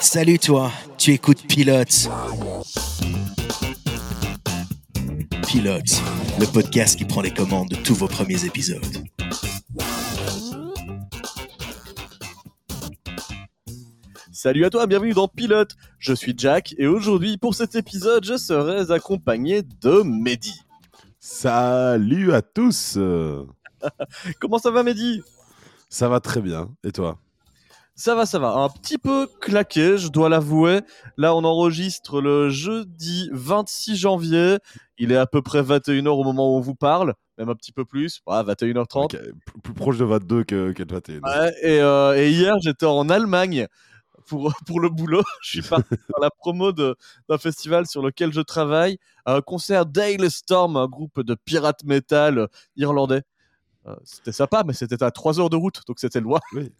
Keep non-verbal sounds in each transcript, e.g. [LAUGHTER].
Salut toi, tu écoutes Pilote. Pilote, le podcast qui prend les commandes de tous vos premiers épisodes. Salut à toi, bienvenue dans Pilote. Je suis Jack et aujourd'hui pour cet épisode, je serai accompagné de Mehdi. Salut à tous. [LAUGHS] Comment ça va Mehdi? Ça va très bien. Et toi? Ça va, ça va. Un petit peu claqué, je dois l'avouer. Là, on enregistre le jeudi 26 janvier. Il est à peu près 21h au moment où on vous parle, même un petit peu plus. Ouais, 21h30. Ok, plus- Plus proche de 22 que, que de 21. Ouais, et, euh, et hier, j'étais en Allemagne pour, [LAUGHS] pour le boulot. Je suis parti [LAUGHS] faire la promo d'un festival sur lequel je travaille, un concert Dale Storm, un groupe de pirate metal irlandais. Euh, c'était sympa, mais c'était à 3 heures de route, donc c'était loin. Oui.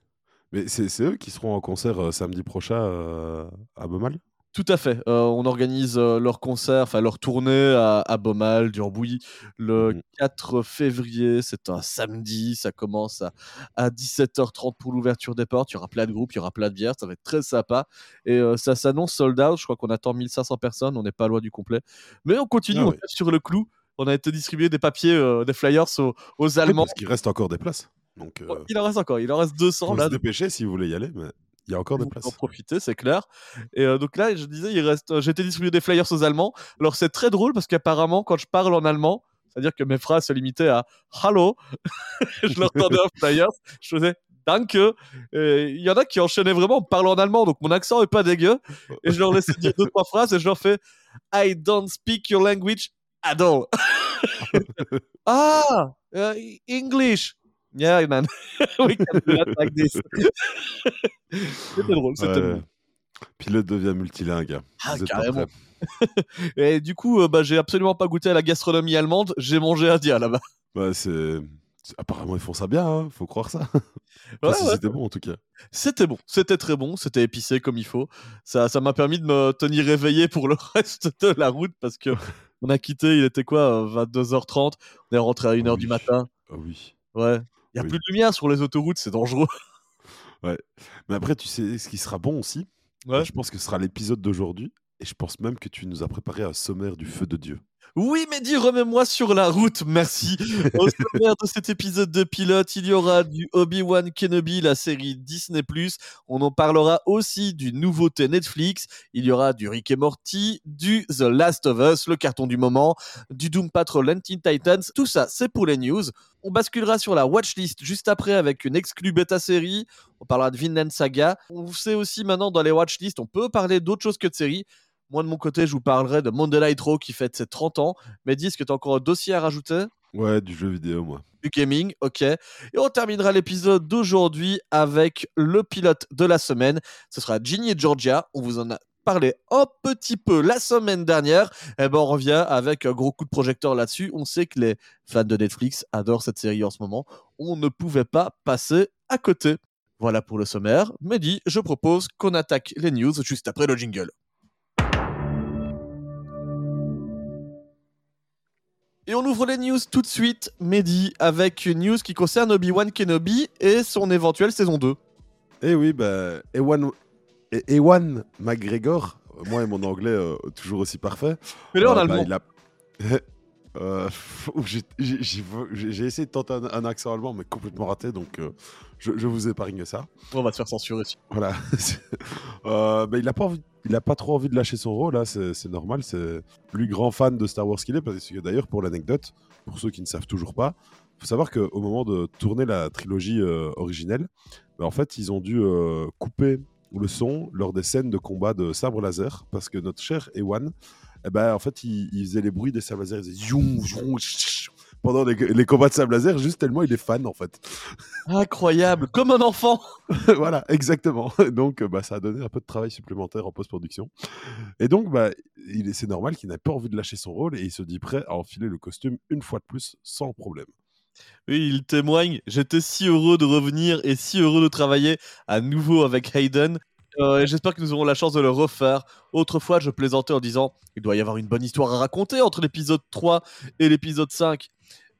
Mais c'est eux qui seront en concert euh, samedi prochain euh, à Beaumal Tout à fait. Euh, on organise euh, leur concert, enfin leur tournée à, à Beaumal, Durbouilly, le Mhm. 4 février. C'est un samedi. Ça commence à, à 17h30 pour l'ouverture des portes. Il y aura plein de groupes, il y aura plein de bières. Ça va être très sympa. Et euh, ça s'annonce sold out. Je crois qu'on attend 1500 personnes. On n'est pas loin du complet. Mais on continue, Ah on sur le clou. On a été distribuer des papiers, euh, des flyers aux, aux Allemands. Parce qu'il reste encore des places. Donc, euh, Il en reste encore. Il en reste 200 faut là. se dépêcher si vous voulez y aller, mais il y a encore des vous places. en profiter, c'est clair. Et euh, donc là, je disais, il reste. J'ai été distribuer des flyers aux Allemands. Alors c'est très drôle parce qu'apparemment, quand je parle en allemand, c'est-à-dire que mes phrases se limitaient à Hallo, [LAUGHS] je leur tendais un flyer, je faisais Danke. Il y en a qui enchaînaient vraiment en parlant en allemand, donc mon accent est pas dégueu. Et je leur laissais dire deux trois phrases et je leur fais I don't speak your language all. [LAUGHS] ah, uh, English. Yeah, man. We can do that like this. c'était drôle, c'était Ouais. drôle. Pilote devient multilingue. Ah, carrément. [LAUGHS] Et du coup, euh, bah, j'ai absolument pas goûté à la gastronomie allemande. J'ai mangé indien là-bas. Ouais, c'est... Apparemment, ils font ça bien, hein, faut croire ça. Ouais, ouais. c'était bon, en tout cas. C'était bon, c'était très bon, c'était épicé comme il faut. Ça, ça m'a permis de me tenir éveillé pour le [LAUGHS] reste de la route parce que on a quitté, il était quoi, euh, 22h30. On est rentré à 1h du matin. Ah oui. Ouais. Il y a Oui. plus de lumière sur les autoroutes, c'est dangereux. [LAUGHS] Mais après, tu sais ce qui sera bon aussi Ouais. Je pense que ce sera l'épisode d'aujourd'hui. Et je pense même que tu nous as préparé un sommaire du feu de Dieu. Oui, Mehdi, remets-moi sur la route, merci. Au [LAUGHS] sommaire de cet épisode de pilote, il y aura du Obi-Wan Kenobi, la série Disney+. On en parlera aussi d'une nouveauté Netflix. Il y aura du Rick et Morty, du The Last of Us, le carton du moment, du Doom Patrol and Teen Titans. Tout ça, c'est pour les news. On basculera sur la watchlist juste après avec une exclue bêta série. On parlera de Vinland Saga. On sait aussi maintenant dans les watchlists, on peut parler d'autre chose que de séries. Moi, de mon côté, je vous parlerai de Night Raw qui fête ses 30 ans. Mais dis, est-ce que tu as encore un dossier à rajouter? Ouais, du jeu vidéo, moi. Du gaming, ok. Et on terminera l'épisode d'aujourd'hui avec le pilote de la semaine. Ce sera Ginny et Georgia. On vous en a parlé un petit peu la semaine dernière. Et ben, on revient avec un gros coup de projecteur là-dessus. On sait que les fans de Netflix adorent cette série en ce moment. On ne pouvait pas passer à côté. Voilà pour le sommaire. Mehdi, je propose qu'on attaque les news juste après le jingle. Et on ouvre les news tout de suite, Mehdi, avec une news qui concerne Obi-Wan Kenobi et son éventuelle saison 2. Eh oui, bah, Ewan, Ewan McGregor, moi et mon anglais euh, toujours aussi parfait. Mais là, en euh, bah, allemand. il a- [LAUGHS] Euh, [LAUGHS] j'ai- essayé de tenter un, un accent allemand, mais complètement raté, donc euh, je, je vous épargne ça. On va se faire censurer. Voilà. [LAUGHS] Euh, bah, il n'a pas, envie- il a pas trop envie de lâcher son rôle, là, c'est normal. C'est le plus grand fan de Star Wars qu'il est, parce que d'ailleurs, pour l'anecdote, pour ceux qui ne savent toujours pas, faut savoir qu'au moment de tourner la trilogie originelle, bah, en fait, ils ont dû couper le son lors des scènes de combat de sabre laser, parce que notre cher Ewan, eh ben, en fait, il, il faisait les bruits des sabres laser, il faisait zoom, zoom, ch- [LAUGHS] pendant les, les combats de sabre laser, juste tellement il est fan, en fait. Incroyable, comme un enfant. [LAUGHS] voilà, exactement. [LAUGHS] Donc, bah, ça a donné un peu de travail supplémentaire en post-production. Et donc, bah, c'est normal qu'il n'ait pas envie de lâcher son rôle et il se dit prêt à enfiler le costume une fois de plus sans problème. Oui, il témoigne. J'étais si heureux de revenir et si heureux de travailler à nouveau avec Hayden. Euh, et J'espère que nous aurons la chance de le refaire. Autrefois, je plaisantais en disant il doit y avoir une bonne histoire à raconter entre l'épisode 3 et l'épisode 5.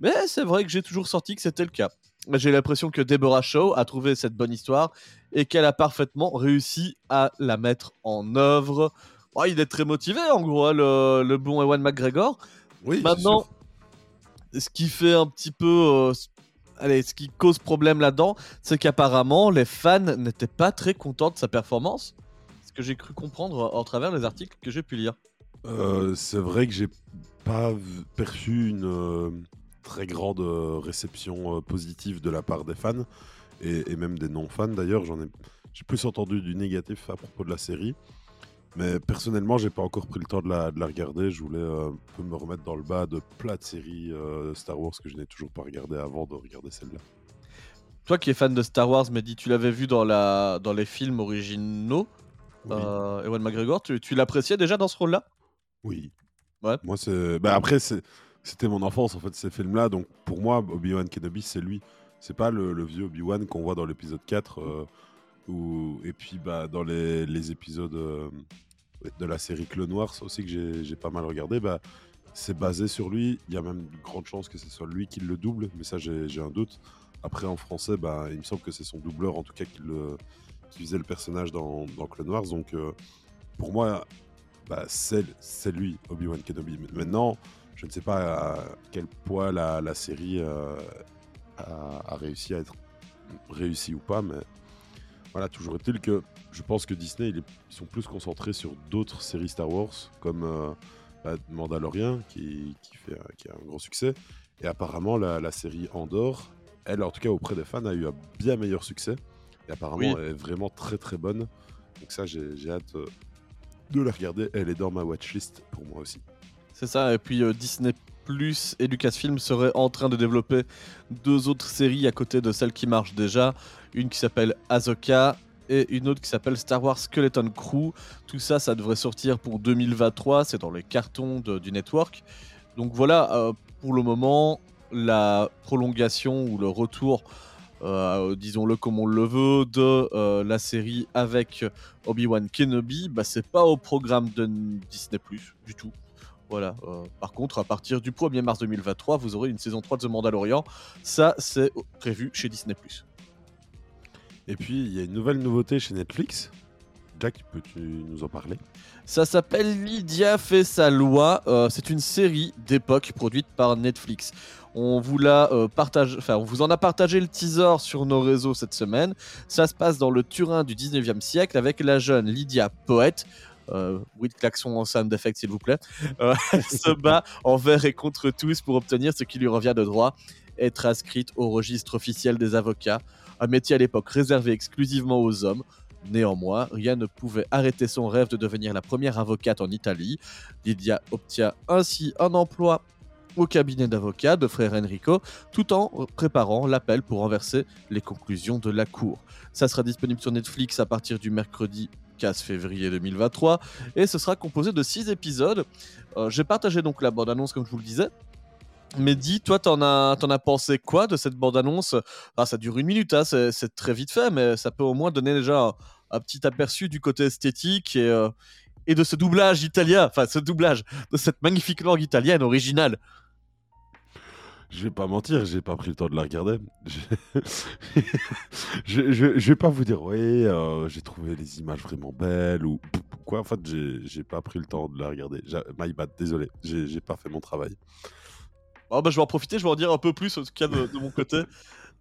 Mais c'est vrai que j'ai toujours sorti que c'était le cas. J'ai l'impression que Deborah Shaw a trouvé cette bonne histoire et qu'elle a parfaitement réussi à la mettre en œuvre. Oh, il est très motivé, en gros, hein, le, le bon Ewan McGregor. Oui, Maintenant, ce qui fait un petit peu. euh, allez, ce qui cause problème là-dedans, c'est qu'apparemment, les fans n'étaient pas très contents de sa performance. Ce que j'ai cru comprendre en travers les articles que j'ai pu lire. Euh, c'est vrai que j'ai pas perçu une euh, très grande euh, réception positive de la part des fans et, et même des non-fans d'ailleurs. J'en ai, j'ai plus entendu du négatif à propos de la série. Mais personnellement, j'ai pas encore pris le temps de la, de la regarder. Je voulais euh, un peu me remettre dans le bas de plein de séries euh, Star Wars que je n'ai toujours pas regardé avant de regarder celle-là. Toi qui es fan de Star Wars, Mehdi, tu l'avais vu dans, la... dans les films originaux, Oui. euh, Ewan McGregor, tu, tu l'appréciais déjà dans ce rôle-là? Oui. Ouais. Moi, c'est. Bah, après, c'était mon enfance, en fait, ces films-là. Donc, pour moi, Obi-Wan Kenobi, c'est lui. C'est pas le, le vieux Obi-Wan qu'on voit dans l'épisode 4. Et puis, bah, dans les, épisodes euh, de la série Clone Wars aussi, que j'ai pas mal regardé, bah, c'est basé sur lui. Il y a même une grande chance que ce soit lui qui le double, mais ça, j'ai un doute. Après, en français, bah, il me semble que c'est son doubleur, en tout cas, qui, faisait le personnage dans, dans Clone Wars. Donc, euh, pour moi, c'est lui, Obi-Wan Kenobi. Maintenant, je ne sais pas à quel point la, la série euh, a, a réussi à être réussie ou pas, mais voilà, toujours est-il que je pense que Disney, ils sont plus concentrés sur d'autres séries Star Wars, comme euh, bah, Mandalorian, qui, qui, fait, qui a un gros succès, et apparemment la, la série Andor, elle, en tout cas auprès des fans, a eu un bien meilleur succès, et apparemment Oui. elle est vraiment très très bonne. Donc ça, j'ai j'ai hâte euh, de la regarder. Elle est dans ma watchlist pour moi aussi. C'est ça, et puis euh, Disney Plus et Lucasfilm seraient en train de développer deux autres séries à côté de celles qui marchent déjà. Une qui s'appelle Ahsoka et une autre qui s'appelle Star Wars Skeleton Crew. Tout ça, ça devrait sortir pour 2023, c'est dans les cartons du network. Donc voilà, euh, pour le moment, la prolongation ou le retour, euh, disons-le comme on le veut, de euh, la série avec Obi-Wan Kenobi, bah, c'est pas au programme de Disney Plus du tout. Voilà. euh, par contre, à partir du 1er mars 2023, vous aurez une saison 3 de The Mandalorian. Ça, c'est prévu chez Disney+. Et puis, il y a une nouvelle nouveauté chez Netflix. Jack, peux-tu nous en parler? Ça s'appelle Lydia fait sa loi. Euh, c'est une série d'époque produite par Netflix. On vous l'a euh, partage... enfin, on vous en a partagé le teaser sur nos réseaux cette semaine. Ça se passe dans le Turin du 19e siècle avec la jeune Lydia Poète. Euh, oui, de klaxon en sound effect, s'il vous plaît. Euh, [LAUGHS] se bat envers et contre tous pour obtenir ce qui lui revient de droit être inscrite au registre officiel des avocats, un métier à l'époque réservé exclusivement aux hommes. Néanmoins, rien ne pouvait arrêter son rêve de devenir la première avocate en Italie. Lydia obtient ainsi un emploi au cabinet d'avocat de frère Enrico, tout en préparant l'appel pour renverser les conclusions de la cour. Ça sera disponible sur Netflix à partir du mercredi 15 février 2023 et ce sera composé de 6 épisodes. Euh, J'ai partagé donc la bande-annonce comme je vous le disais. Mais dis, toi, t'en as, as pensé quoi de cette bande-annonce? Ah, Ça dure une minute, hein, c'est très vite fait, mais ça peut au moins donner déjà un, un petit aperçu du côté esthétique et, euh, et de ce doublage italien, enfin ce doublage, de cette magnifique langue italienne originale. Je vais pas mentir, j'ai pas pris le temps de la regarder. [LAUGHS] Je, je, vais pas vous dire, oui, euh, j'ai trouvé les images vraiment belles ou quoi. En fait, j'ai pas pris le temps de la regarder. My bad, désolé, j'ai pas fait mon travail. Oh, bah, je vais en profiter, je vais en dire un peu plus, en tout cas de, de mon côté.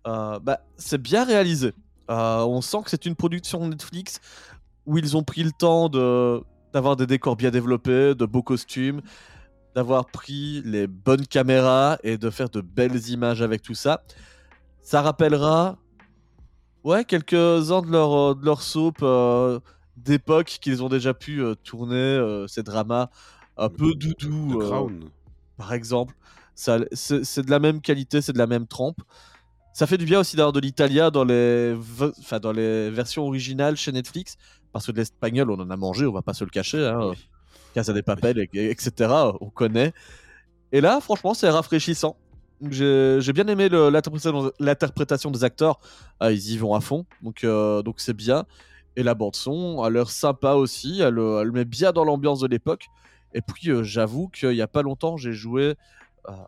Euh, bah, c'est bien réalisé. Euh, on sent que c'est une production Netflix où ils ont pris le temps de d'avoir des décors bien développés, de beaux costumes, d'avoir pris les bonnes caméras et de faire de belles images avec tout ça. Ça rappellera ouais, quelques-uns de leur, euh, de leur soap euh, d'époque qu'ils ont déjà pu euh, tourner, euh, ces dramas un peu doudou. Par exemple. Ça- C'est de la même qualité, c'est de la même trempe. Ça fait du bien aussi d'avoir de l'italien dans les, enfin, dans les versions originales chez Netflix, parce que de l'espagnol, on en a mangé, on va pas se le cacher. Hein. Oui. Casa des Papel, et- et- etc. On connaît. Et là, franchement, c'est rafraîchissant. J'ai bien aimé l'interprétation des acteurs. Ah, ils y vont à fond, donc euh, donc c'est bien. Et la bande son a l'air sympa aussi. Elle, euh, elle met bien dans l'ambiance de l'époque. Et puis, euh, j'avoue qu'il y a pas longtemps, j'ai joué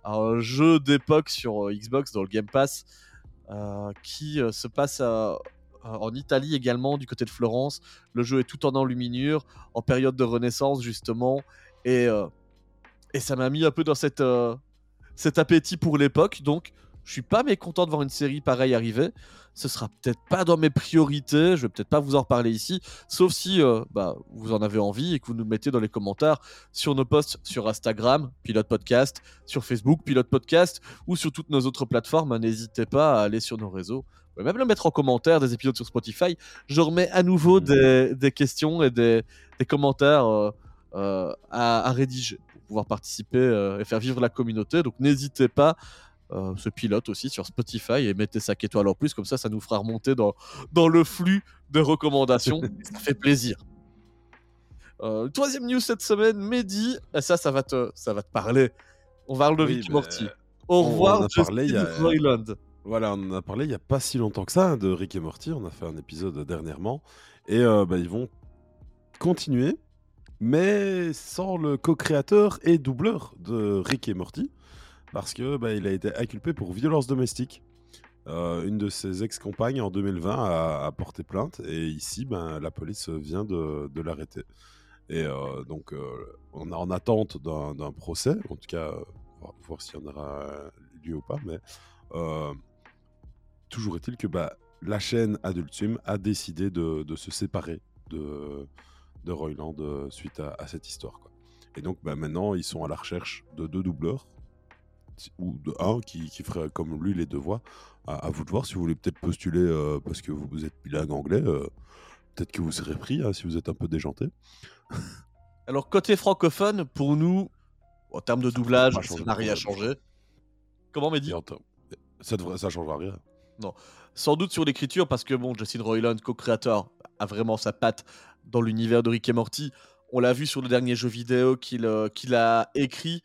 à un jeu d'époque sur Xbox dans le Game Pass qui se passe à- en Italie également, du côté de Florence. Le jeu est tout en enluminure, en période de renaissance justement, et, euh, et ça m'a mis un peu dans cette, euh, cet appétit pour l'époque. Donc, je suis pas mécontent de voir une série pareille arriver. Ce sera peut-être pas dans mes priorités, je vais peut-être pas vous en reparler ici, sauf si euh, bah, vous en avez envie et que vous nous mettez dans les commentaires sur nos posts sur Instagram, Pilote Podcast, sur Facebook, Pilote Podcast, ou sur toutes nos autres plateformes. N'hésitez pas à aller sur nos réseaux. Pouvez même le mettre en commentaire des épisodes sur Spotify. Je remets à nouveau Mhm. des, des questions et des, des commentaires euh, euh, à, à rédiger pour pouvoir participer euh, et faire vivre la communauté. Donc n'hésitez pas. ce pilote aussi sur Spotify et mettez 5 étoiles en plus, comme ça, ça nous fera remonter dans, dans le flux de recommandations. [LAUGHS] ça fait plaisir. Troisième news cette semaine, Mehdi, et ça, ça va te, ça va te parler. On parle de Oui, Ricky bah, Morty. Au on en revoir, Justin a- Roiland. Voilà, on en a parlé il n'y a pas si longtemps que ça hein, de Rick et Morty. On a fait un épisode dernièrement. Et euh, bah, ils vont continuer, mais sans le co-créateur et doubleur de Rick et Morty. Parce que bah, il a été inculpé pour violence domestique. Euh, une de ses ex-compagnes en 2020 a, porté plainte. Et ici, ben, la police vient de, l'arrêter. Et euh, donc, on est en attente d'un procès. En tout cas, voir s'il y en aura lieu ou pas. Mais toujours est-il que bah, la chaîne Adult Swim a décidé de, de se séparer de, de Royland euh, suite à, à cette histoire. Quoi. Et donc bah, maintenant, ils sont à la recherche de deux doubleurs, ou de un qui, qui ferait comme lui les deux voix. À, à vous de voir si vous voulez peut-être postuler euh, parce que vous, êtes bilingue anglais. euh, peut-être que vous serez pris hein, si vous êtes un peu déjanté. Alors, côté francophone, pour nous, en termes de doublage, ça n'a rien changé. Comment, Mehdi? Ça ne changera rien. Sans doute sur l'écriture, parce que bon, Justin Roiland, co-créateur, a vraiment sa patte dans l'univers de Rick et Morty. On l'a vu sur le dernier jeu vidéo qu'il euh, a écrit.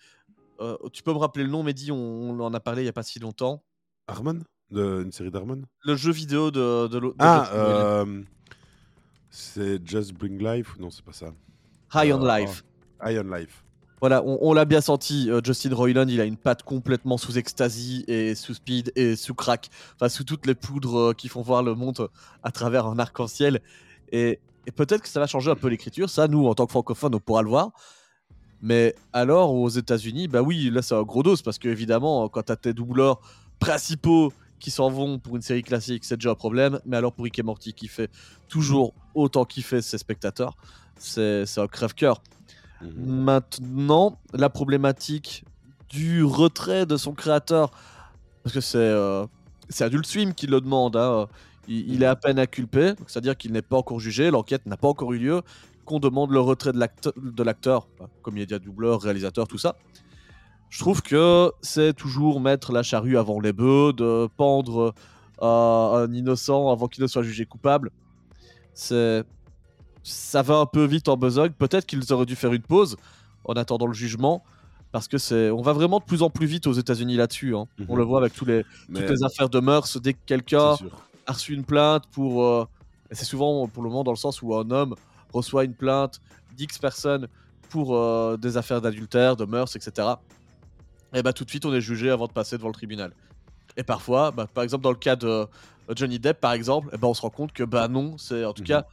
Euh, tu peux me rappeler le nom, Mehdi? On, on en a parlé il n'y a pas si longtemps. Harmon? De, Une série d'Harmon? Le jeu vidéo de, de, de Ah, euh, c'est Just Bring Life? Non, c'est pas ça. High on Life. Iron Life. Voilà, on, l'a bien senti. euh, Justin Roiland, il a une patte complètement sous ecstasy et sous speed et sous crack. Enfin, sous toutes les poudres euh, qui font voir le monde euh, à travers un arc-en-ciel. Et, peut-être que ça va changer un peu l'écriture. Ça, nous, en tant que francophones, on pourra le voir. Mais alors, aux États-Unis, bah oui, là, c'est un gros dos parce que, évidemment, quand t'as tes doubleurs principaux qui s'en vont pour une série classique, c'est déjà un problème. Mais alors, pour Rick et Morty, qui fait toujours autant kiffer ses spectateurs, c'est c'est un crève-cœur. Mhm. Maintenant, la problématique du retrait de son créateur, parce que c'est euh, Adult Swim qui le demande, hein, il, il est à peine inculpé, c'est-à-dire qu'il n'est pas encore jugé, l'enquête n'a pas encore eu lieu, qu'on demande le retrait de l'acte- de l'acteur, enfin, comédien doubleur, réalisateur, tout ça. Je trouve que c'est toujours mettre la charrue avant les bœufs, de pendre euh, un innocent avant qu'il ne soit jugé coupable. C'est ça va un peu vite en besogne. Peut-être qu'ils auraient dû faire une pause en attendant le jugement. Parce que c'est, on va vraiment de plus en plus vite aux États-Unis là-dessus. hein. On Mhm. le voit avec tous les, Mais toutes les affaires de mœurs. Dès que quelqu'un a reçu une plainte pour. euh, et c'est souvent pour le moment dans le sens où un homme reçoit une plainte d'X personnes pour euh, des affaires d'adultère, de mœurs, etc. Et bah tout de suite on est jugé avant de passer devant le tribunal. Et parfois, bah, par exemple dans le cas de euh, Johnny Depp par exemple, eh ben, on se rend compte que bah non, c'est en tout Mhm. cas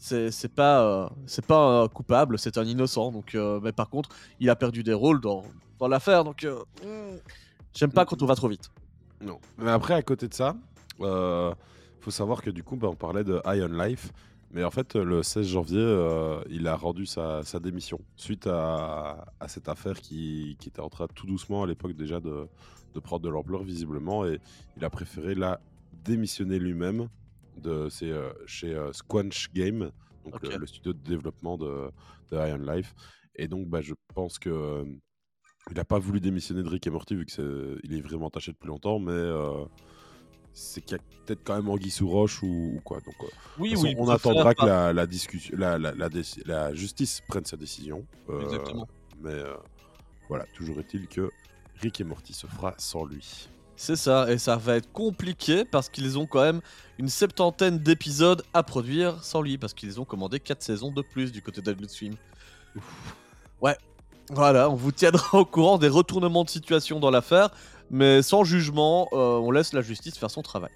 c'est pas euh, c'est pas un coupable, c'est un innocent. Donc, euh, mais par contre, il a perdu des rôles dans, dans l'affaire. Donc, euh, j'aime pas quand on va trop vite. Non. Mais après, à côté de ça, faut savoir que du coup, bah, on parlait de Iron Life. Mais en fait, le 16 janvier, il a rendu sa, démission suite à, cette affaire qui, était en train tout doucement à l'époque déjà de prendre de l'ampleur visiblement. Et il a préféré la démissionner lui-même de c'est, euh, chez euh, Squanch Game, donc Ok. le, le studio de développement de, de Iron Life. Et donc, bah, je pense que euh, il n'a pas voulu démissionner de Rick et Morty vu que c'est- il est vraiment taché depuis longtemps, mais euh, c'est qu'il y a peut-être quand même Anguille sous roche ou, ou quoi. Donc, euh, Oui, oui. on attendra que la, la discussion, la, la, la, déci- la justice prenne sa décision. euh, Exactement. Mais euh, voilà, toujours est-il que Rick et Morty se fera sans lui. C'est ça, et ça va être compliqué parce qu'ils ont quand même une septantaine d'épisodes à produire sans lui, parce qu'ils ont commandé 4 saisons de plus du côté d'Adult Swim. Ouais. Voilà, on vous tiendra au courant des retournements de situation dans l'affaire, mais sans jugement, euh, on laisse la justice faire son travail.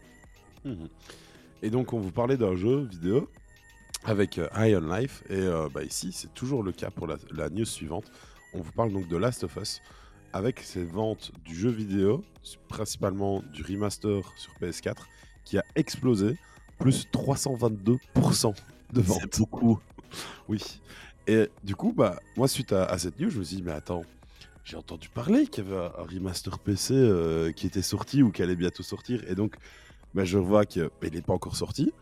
Mhm. Et donc, on vous parlait d'un jeu vidéo avec euh, Iron Life. Et euh, bah, ici, c'est toujours le cas pour la, la news suivante. On vous parle donc de Last of Us avec ses ventes du jeu vidéo, principalement du remaster sur PS4, qui a explosé, plus 322% de ventes. C'est beaucoup. [LAUGHS] Oui. Et du coup, bah, moi, suite à, à cette news, je me suis dit, mais attends, j'ai entendu parler qu'il y avait un un remaster PC euh, qui était sorti ou qui allait bientôt sortir. Et donc, bah, je vois qu'il n'est pas encore sorti.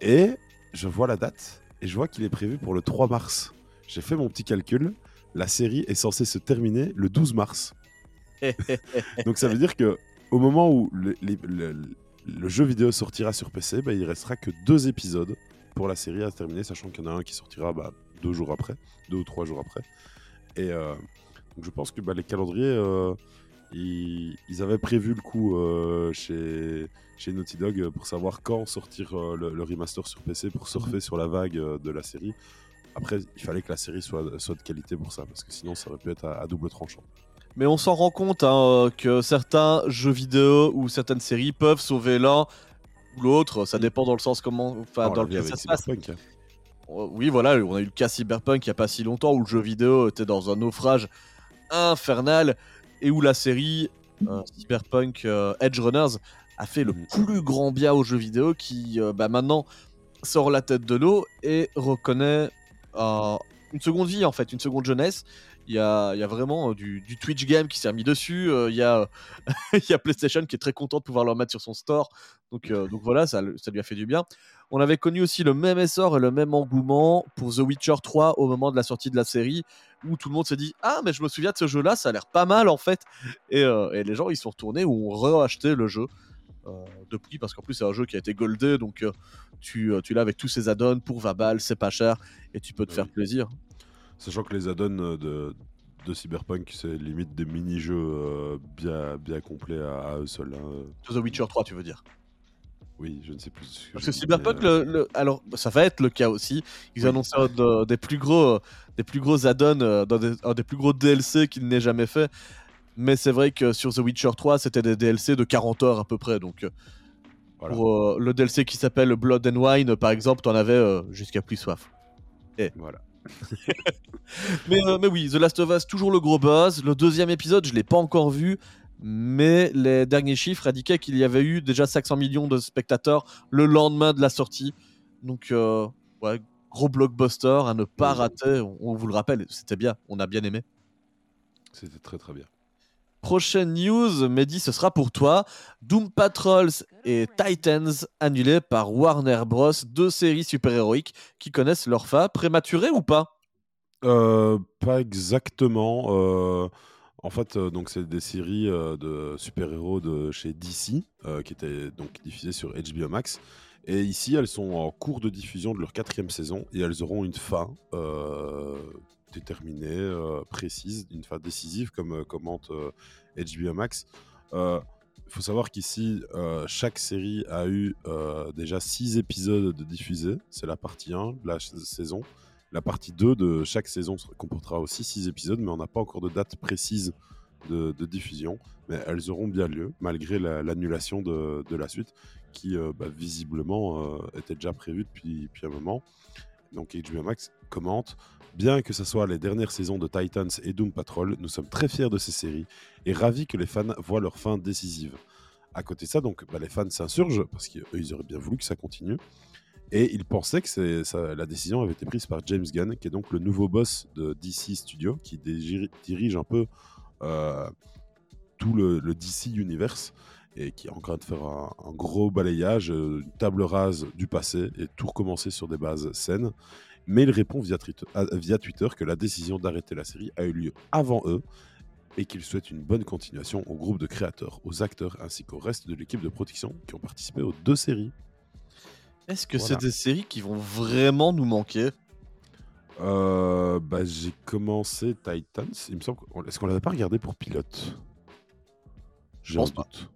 Et je vois la date et je vois qu'il est prévu pour le 3 mars. J'ai fait mon petit calcul. La série est censée se terminer le 12 mars. [LAUGHS] Donc ça veut dire que au moment où le, les- le- le jeu vidéo sortira sur PC, bah, il restera que deux épisodes pour la série à se terminer, sachant qu'il y en a un qui sortira bah, deux jours après, deux ou trois jours après. Et euh, donc je pense que bah, les calendriers, euh, ils, ils avaient prévu le coup euh, chez, chez Naughty Dog pour savoir quand sortir le, le remaster sur PC pour surfer sur la vague de la série. Après, il fallait que la série soit, soit de qualité pour ça, parce que sinon ça aurait pu être à, à double tranchant. Mais on s'en rend compte hein, que certains jeux vidéo ou certaines séries peuvent sauver l'un ou l'autre. Ça dépend dans le sens comment, enfin, On dans lequel ça se passe. Cyberpunk. Euh, Oui, voilà, on a eu le cas Cyberpunk il n'y a pas si longtemps où le jeu vidéo était dans un naufrage infernal et où la série euh, Cyberpunk euh, Edge Runners a fait le Mhm. plus grand bien au jeu vidéo qui euh, bah, maintenant sort la tête de l'eau et reconnaît une seconde vie en fait, une seconde jeunesse. Il y a, y a vraiment euh, du, Twitch game qui s'est mis dessus. euh, il, y a, [LAUGHS] y a PlayStation qui est très content de pouvoir le mettre sur son store. Donc, euh, donc voilà, ça, ça lui a fait du bien. On avait connu aussi le même essor et le même engouement pour The Witcher 3 au moment de la sortie de la série, où tout le monde s'est dit Ah, mais je me souviens de ce jeu-là, ça a l'air pas mal en fait. Et, et les gens ils sont retournés ou ont racheté le jeu depuis, parce qu'en plus c'est un jeu qui a été goldé, donc euh, tu, euh, tu l'as avec tous ses add-ons pour 20 balles, c'est pas cher, et tu peux te Ah faire plaisir. Sachant que les add-ons euh, de, de Cyberpunk, c'est limite des mini-jeux euh, bien, bien complets à, à eux seuls. hein. The Witcher 3, tu veux dire Oui, je ne sais plus. ce que Parce que Cyberpunk, mais, euh, le, le- alors ça va être le cas aussi. Ils Oui. annoncent de- des plus gros, euh, des plus gros add-ons, euh, dans des, un des plus gros DLC qu'il n'ait jamais fait. Mais c'est vrai que sur The Witcher 3, c'était des DLC de 40 heures à peu près. Donc euh, Voilà. pour euh, le DLC qui s'appelle Blood and Wine, par exemple, t'en avais euh, jusqu'à plus soif. Voilà. [LAUGHS] Mais, euh, mais oui, The Last of Us, toujours le gros buzz. Le deuxième épisode, je l'ai pas encore vu. Mais les derniers chiffres indiquaient qu'il y avait eu déjà 500 millions de spectateurs le lendemain de la sortie. Donc, ouais, gros blockbuster à ne pas rater. On, on vous le rappelle, c'était bien, on a bien aimé. C'était très très bien. Prochaine news, Mehdi, ce sera pour toi. Doom Patrols et Titans annulés par Warner Bros. Deux séries super-héroïques qui connaissent leur fin. Prématurée ou pas? Euh, pas exactement. euh, en fait, euh, donc c'est des séries de super-héros de chez DC qui étaient donc diffusées sur HBO Max. Et ici, elles sont en cours de diffusion de leur quatrième saison et elles auront une fin déterminée, euh, précise, une fin décisive, comme euh, commente euh, HBO Max. Il faut savoir qu'ici, euh, chaque série a eu euh, déjà six épisodes de diffusés. C'est la partie 1 de la saison. La partie 2 de chaque saison comportera aussi 6 épisodes, mais on n'a pas encore de date précise de, diffusion. Mais elles auront bien lieu, malgré la- l'annulation de, la suite, qui euh, bah, visiblement euh, était déjà prévue depuis un moment. Donc HBO Max commente Bien que ce soit les dernières saisons de Titans et Doom Patrol, nous sommes très fiers de ces séries et ravis que les fans voient leur fin décisive. À côté de ça, donc, bah, les fans s'insurgent parce qu'eux, ils auraient bien voulu que ça continue. Et ils pensaient que la décision avait été prise par James Gunn, qui est donc le nouveau boss de DC Studio, qui dirige un peu euh, tout le, le DC Universe et qui est en train de faire un, un gros balayage, euh, une table rase du passé et tout recommencer sur des bases saines. Mais il répond via, Twitter- à- via Twitter que la décision d'arrêter la série a eu lieu avant eux et qu'il souhaite une bonne continuation au groupe de créateurs, aux acteurs ainsi qu'au reste de l'équipe de production qui ont participé aux deux séries. Est-ce que Voilà. c'est des séries qui vont vraiment nous manquer? Euh, bah, j'ai commencé Titans. Il me semble. qu'on- Est-ce qu'on l'avait pas regardé pour pilote? J'ai un pense pas. doute.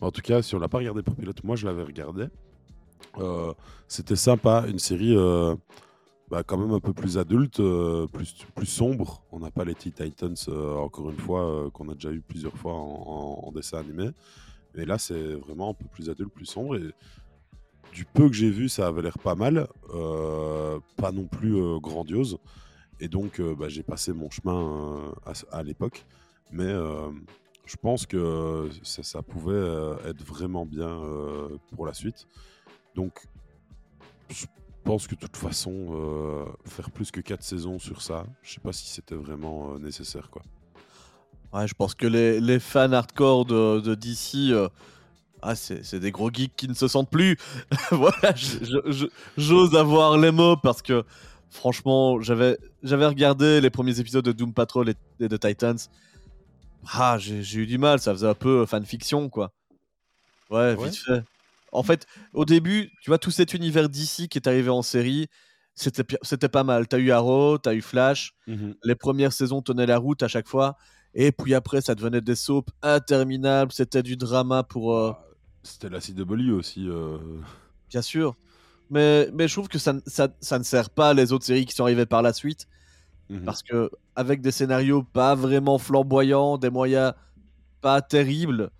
Mais en tout cas, si on l'a pas regardé pour pilote, moi je l'avais regardé. Euh, C'était sympa, une série euh, bah, quand même un peu plus adulte, euh, plus, plus sombre. On n'a pas les Teen Titans, euh, encore une fois, euh, qu'on a déjà eu plusieurs fois en, dessin animé. Mais là, c'est vraiment un peu plus adulte, plus sombre. Et du peu que j'ai vu, ça avait l'air pas mal. pas non plus grandiose. Et donc, bah, j'ai passé mon chemin à, l'époque. Mais je pense que ça, pouvait être vraiment bien pour la suite. Donc, je pense que de toute façon, euh, faire plus que 4 saisons sur ça, je sais pas si c'était vraiment euh, nécessaire. quoi. Ouais, je pense que les, les fans hardcore de, de DC, euh, ah, c'est c'est des gros geeks qui ne se sentent plus. [LAUGHS] voilà, je- je- je- j'ose avoir les mots parce que franchement, j'avais j'avais regardé les premiers épisodes de Doom Patrol et, et de Titans. Ah, j'ai j'ai eu du mal, ça faisait un peu fanfiction, quoi. Ouais, Ouais. vite fait. En fait, au début, tu vois, tout cet univers DC qui est arrivé en série, c'était pas mal. T'as eu Arrow, t'as eu Flash, les premières saisons tenaient la route à chaque fois. Et puis après, ça devenait des soaps interminables. C'était du drama pour. euh, Ah, C'était la CW aussi. euh, bien sûr. Mais, mais je trouve que ça, ne- ça, ça ne sert pas les autres séries qui sont arrivées par la suite. mhm. Parce que, avec des scénarios pas vraiment flamboyants, des moyens pas terribles,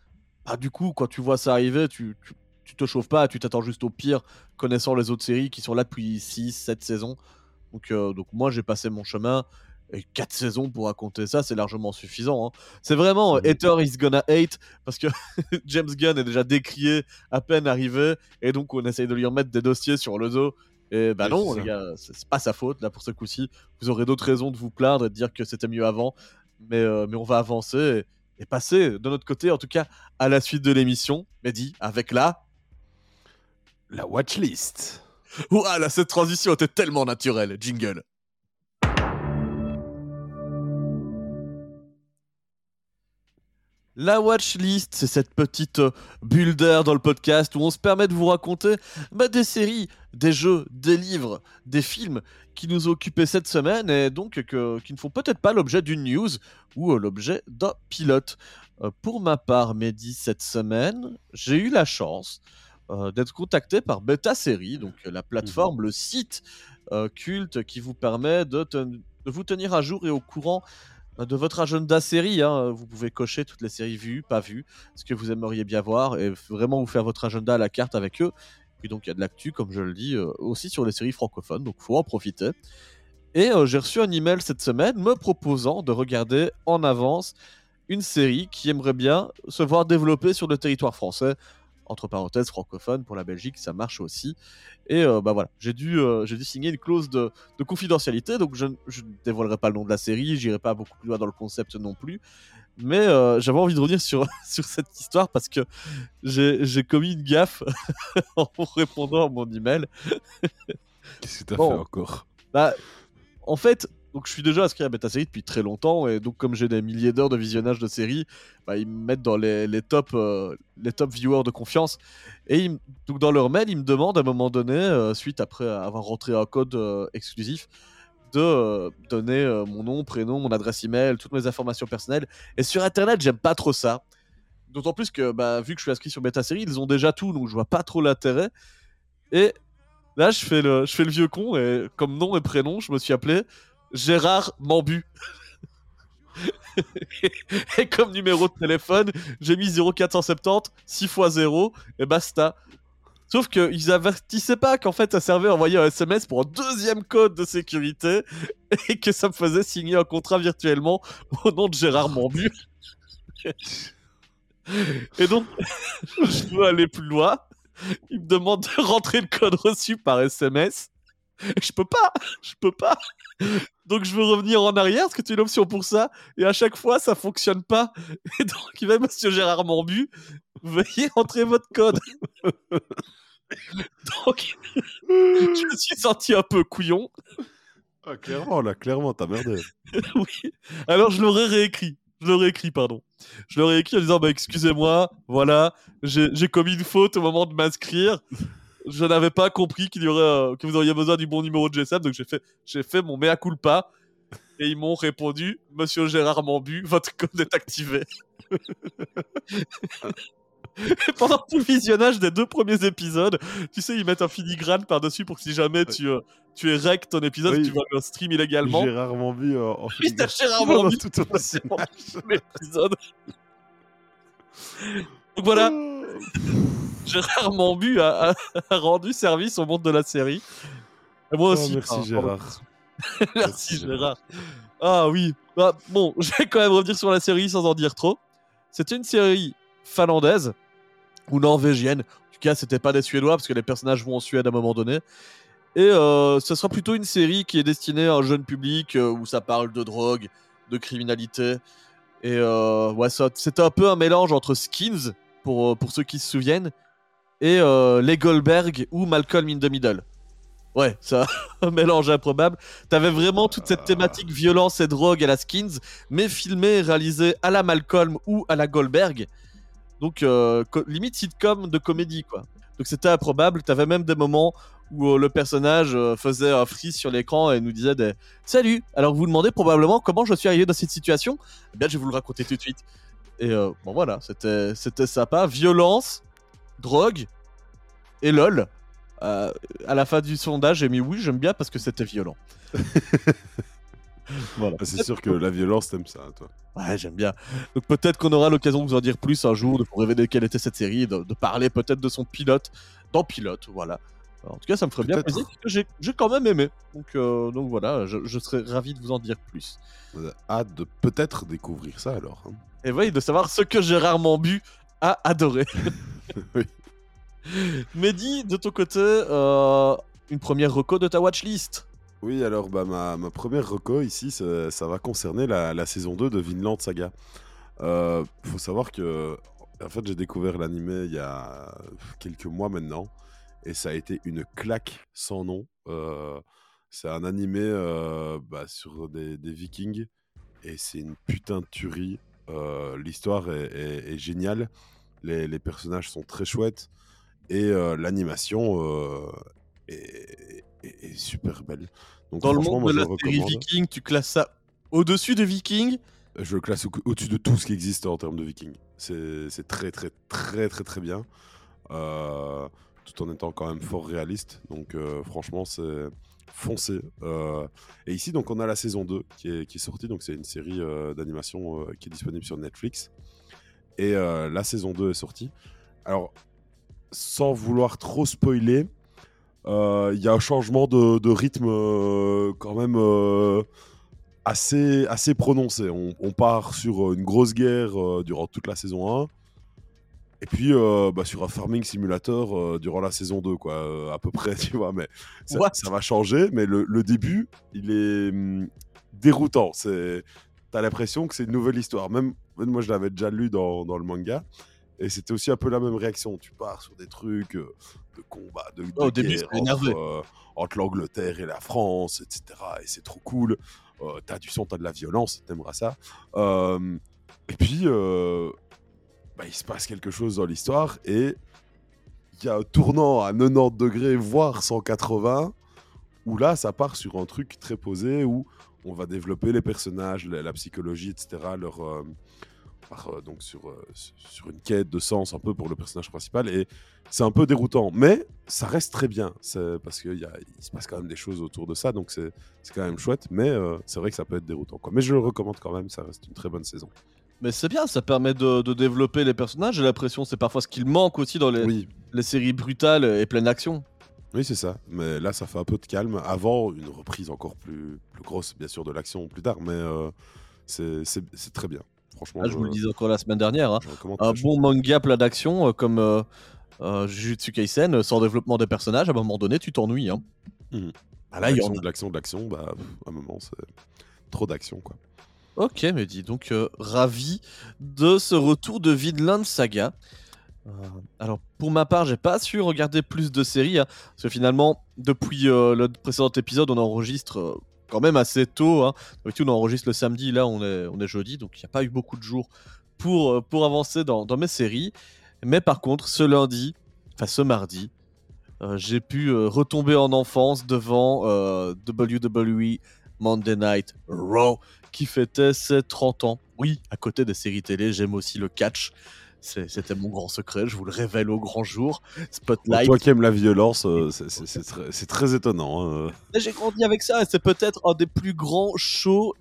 bah, du coup, quand tu vois ça arriver, tu, tu, tu te chauffes pas. Tu t'attends juste au pire, connaissant les autres séries qui sont là depuis 6, 7 saisons. Donc, euh, donc moi, j'ai passé mon chemin. Et 4 saisons pour raconter ça, c'est largement suffisant. hein. C'est vraiment euh, hater is gonna hate parce que [LAUGHS] James Gunn est déjà décrié à peine arrivé et donc on essaye de lui remettre des dossiers sur le dos. Et bah Oui, non, les gars, c'est pas sa faute là pour ce coup-ci. Vous aurez d'autres raisons de vous plaindre et de dire que c'était mieux avant. Mais, euh, mais on va avancer et, et passer de notre côté, en tout cas, à la suite de l'émission. Mehdi, avec la. La watchlist. Ouah, là, cette transition était tellement naturelle. Jingle. La watchlist, c'est cette petite euh, bulle d'air dans le podcast où on se permet de vous raconter bah, des séries, des jeux, des livres, des films qui nous ont occupés cette semaine et donc que- qui ne font peut-être pas l'objet d'une news ou euh, l'objet d'un pilote. Euh, pour ma part, Mehdi, cette semaine, j'ai eu la chance euh, d'être contacté par Beta Série, donc euh, la plateforme, le site euh, culte qui vous permet de, vous tenir à jour et au courant de votre agenda série. hein. Vous pouvez cocher toutes les séries vues, pas vues, ce que vous aimeriez bien voir et vraiment vous faire votre agenda à la carte avec eux. Puis donc il y a de l'actu, comme je le dis, euh, aussi sur les séries francophones, donc faut en profiter. Et j'ai reçu un email cette semaine me proposant de regarder en avance une série qui aimerait bien se voir développer sur le territoire français. Entre parenthèses, francophone, pour la Belgique, ça marche aussi. Et euh, bah voilà, j'ai dû, euh, j'ai dû signer une clause de, de confidentialité, donc je, ne- je ne dévoilerai pas le nom de la série, j'irai pas beaucoup plus loin dans le concept non plus. Mais euh, j'avais envie de revenir sur, [LAUGHS] sur cette histoire parce que j'ai j'ai commis une gaffe [LAUGHS] en répondant à mon email. Qu'est-ce que t'as Bon. fait encore? Bah, en fait, donc je suis déjà inscrit à Beta Série depuis très longtemps et donc comme j'ai des milliers d'heures de visionnage de séries, bah, ils me mettent dans les, les top euh, les top viewers de confiance et donc dans leur mail ils me demandent à un moment donné euh, suite après avoir rentré un code euh, exclusif de donner mon nom, prénom, mon adresse email, toutes mes informations personnelles et sur internet j'aime pas trop ça. D'autant plus que bah, vu que je suis inscrit sur Beta Série, ils ont déjà tout donc je vois pas trop l'intérêt et Là, je fais le, je fais le vieux con et comme nom et prénom, je me suis appelé Gérard Mambu. [LAUGHS] et comme numéro de téléphone, j'ai mis 0470 6 x 0 et basta. Sauf qu'ils avertissaient pas qu'en fait ça servait à envoyer un SMS pour un deuxième code de sécurité [LAUGHS] et que ça me faisait signer un contrat virtuellement au nom de Gérard Mambu. [LAUGHS] et donc, je veux aller plus loin. Il me demande de rentrer le code reçu par SMS. [LAUGHS] Je peux pas, je peux pas. Donc je veux revenir en arrière parce que tu as une option pour ça. Et à chaque fois, ça fonctionne pas. [LAUGHS] Et donc il va Monsieur Gérard Mambu, veuillez entrer votre code. [LAUGHS] donc je me suis senti un peu couillon. Ah, Clairement, là, clairement, t'as merdé. oui. Alors je l'aurais réécrit. Je l'aurais écrit, pardon. Je l'aurais écrit en disant bah, excusez-moi, voilà, j'ai commis une faute au moment de m'inscrire. Je n'avais pas compris qu'il y aurait euh, que vous auriez besoin du bon numéro de GSM, donc j'ai fait j'ai fait mon mea culpa. Et ils m'ont répondu Monsieur Gérard Mambu, votre code est activé. [LAUGHS] Et pendant tout le visionnage des deux premiers épisodes, tu sais, ils mettent un filigrane par-dessus pour que si jamais tu, euh, tu es rec ton épisode, Oui. tu vas le stream illégalement. J'ai rarement vu euh, en pendant vu tout visionnage. l'épisode. Donc voilà, Gérard Mambu a, a- a rendu service au monde de la série. Et moi Oh, aussi. merci Gérard. [LAUGHS] merci Merci, Gérard. Ah oui. Bah, bon, [LAUGHS] je vais quand même revenir sur la série sans en dire trop. C'était une série finlandaise ou norvégienne. En tout cas, c'était pas des Suédois parce que les personnages vont en Suède à un moment donné. Et euh, ce sera plutôt une série qui est destinée à un jeune public euh, où ça parle de drogue, de criminalité. Et euh, ouais, c'était un peu un mélange entre Skins, pour, euh, pour ceux qui se souviennent, et euh, les Goldberg ou Malcolm in the Middle. Ouais, ça, [LAUGHS] un mélange improbable. T'avais vraiment toute cette thématique violence et drogue à la Skins, mais filmée et réalisée à la Malcolm ou à la Goldberg. Donc, euh, limite sitcom de comédie, quoi. Donc, c'était improbable. T'avais même des moments où le personnage faisait un freeze sur l'écran et nous disait des Salut Alors, vous vous demandez probablement comment je suis arrivé dans cette situation? Eh bien, je vais vous le raconter tout de suite. Et euh, bon, voilà, c'était c'était sympa. Violence, drogue et lol. Euh, à la fin du sondage, j'ai mis oui, j'aime bien parce que c'était violent. [LAUGHS] voilà. Ah, C'est sûr que la violence, t'aimes ça, toi. Ouais, j'aime bien. Donc peut-être qu'on aura l'occasion de vous en dire plus un jour, de vous révéler quelle était cette série, de, de parler peut-être de son pilote dans Pilote, voilà. En tout cas, ça me ferait bien plaisir parce que j'ai- j'ai quand même aimé. Donc, euh, donc voilà, je, je serais ravi de vous en dire plus. Hâte de peut-être découvrir ça alors. hein. Et oui, de savoir ce que Gérard Mambu a adoré. Oui. Mehdi, de ton côté, euh, une première reco de ta watchlist. Oui, alors bah, ma, ma première reco ici, ça, ça va concerner la, la saison 2 de Vinland Saga. Euh, faut savoir que en fait, j'ai découvert l'animé il y a quelques mois maintenant, et ça a été une claque sans nom. Euh, c'est un animé euh, bah, sur des, des Vikings, et c'est une putain de tuerie. Euh, L'histoire est, est- est géniale, les, les personnages sont très chouettes, et euh, l'animation euh, est, super belle. Donc, Dans le franchement, monde moi, de je la le série. Viking, tu classes ça au-dessus de Viking? Je le classe au- au-dessus de tout ce qui existe en termes de Vikings. C'est très, très, très, très, très bien. Tout en étant quand même fort réaliste. Donc, franchement, c'est foncé. Euh, et ici, donc, on a la saison 2 qui est, qui est sortie. Donc, c'est une série euh, d'animation euh, qui est disponible sur Netflix. Et euh, la saison 2 est sortie. Alors, sans vouloir trop spoiler, il y a un changement de, rythme quand même assez, assez prononcé. On, on part sur une grosse guerre durant toute la saison 1. Et puis euh, bah, sur un farming simulator euh, durant la saison 2, quoi, euh, à peu près, [LAUGHS] tu vois. Mais ça, va changer. Mais le, le début, il est hum, déroutant. C'est, t'as l'impression que c'est une nouvelle histoire. Même, même moi, je l'avais déjà lu dans, dans le manga. Et c'était aussi un peu la même réaction. Tu pars sur des trucs euh, de combat, de, de Oh, début, guerre entre, euh, entre l'Angleterre et la France, etc. Et c'est trop cool. Euh, t'as du son, t'as de la violence, t'aimeras ça. Et puis, bah, il se passe quelque chose dans l'histoire et il y a un tournant à 90 degrés, voire 180, où là, ça part sur un truc très posé où on va développer les personnages, la, psychologie, etc. Leur, euh, euh, donc sur, euh, sur une quête de sens un peu pour le personnage principal et c'est un peu déroutant mais ça reste très bien parce qu'il se passe quand même des choses autour de ça donc c'est quand même chouette mais euh, c'est vrai que ça peut être déroutant mais je le recommande quand même ça reste une très bonne saison Mais c'est bien, ça permet de, de développer les personnages. J'ai l'impression c'est parfois ce qu'il manque aussi dans les, oui les séries brutales et pleines d'action. oui c'est ça mais là ça fait un peu de calme avant une reprise encore plus, plus grosse bien sûr de l'action plus tard mais euh, c'est c'est- c'est très bien franchement Ah, je vous le disais encore la semaine dernière. hein. je recommande Un très bon manga plein d'action euh, comme euh, euh, Jujutsu Kaisen, euh, sans développement des personnages, à un moment donné, tu t'ennuies. Hein. Mhm. Ah là, il y en L'action, a. de l'action, de l'action, bah, pff, à un moment, c'est trop d'action, quoi. Ok, mais dis donc, euh, ravi de ce retour de Vinland Saga. Euh, alors, pour ma part, j'ai pas su regarder plus de séries, hein, parce que finalement, depuis euh, le précédent épisode, on enregistre quand même assez tôt. Hein. On enregistre le samedi, là, on est, jeudi, donc il n'y a pas eu beaucoup de jours pour, avancer dans, dans mes séries. Mais par contre, ce lundi, enfin ce mardi, j'ai pu retomber en enfance devant WWE Monday Night Raw qui fêtait ses 30 ans. Oui, à côté des séries télé, j'aime aussi le catch. C'était mon grand secret, je vous le révèle au grand jour. Pour Spotlight. toi qui aimes la violence, euh, c'est- très, étonnant. hein. Et J'ai grandi avec ça et c'est peut-être un des plus grands shows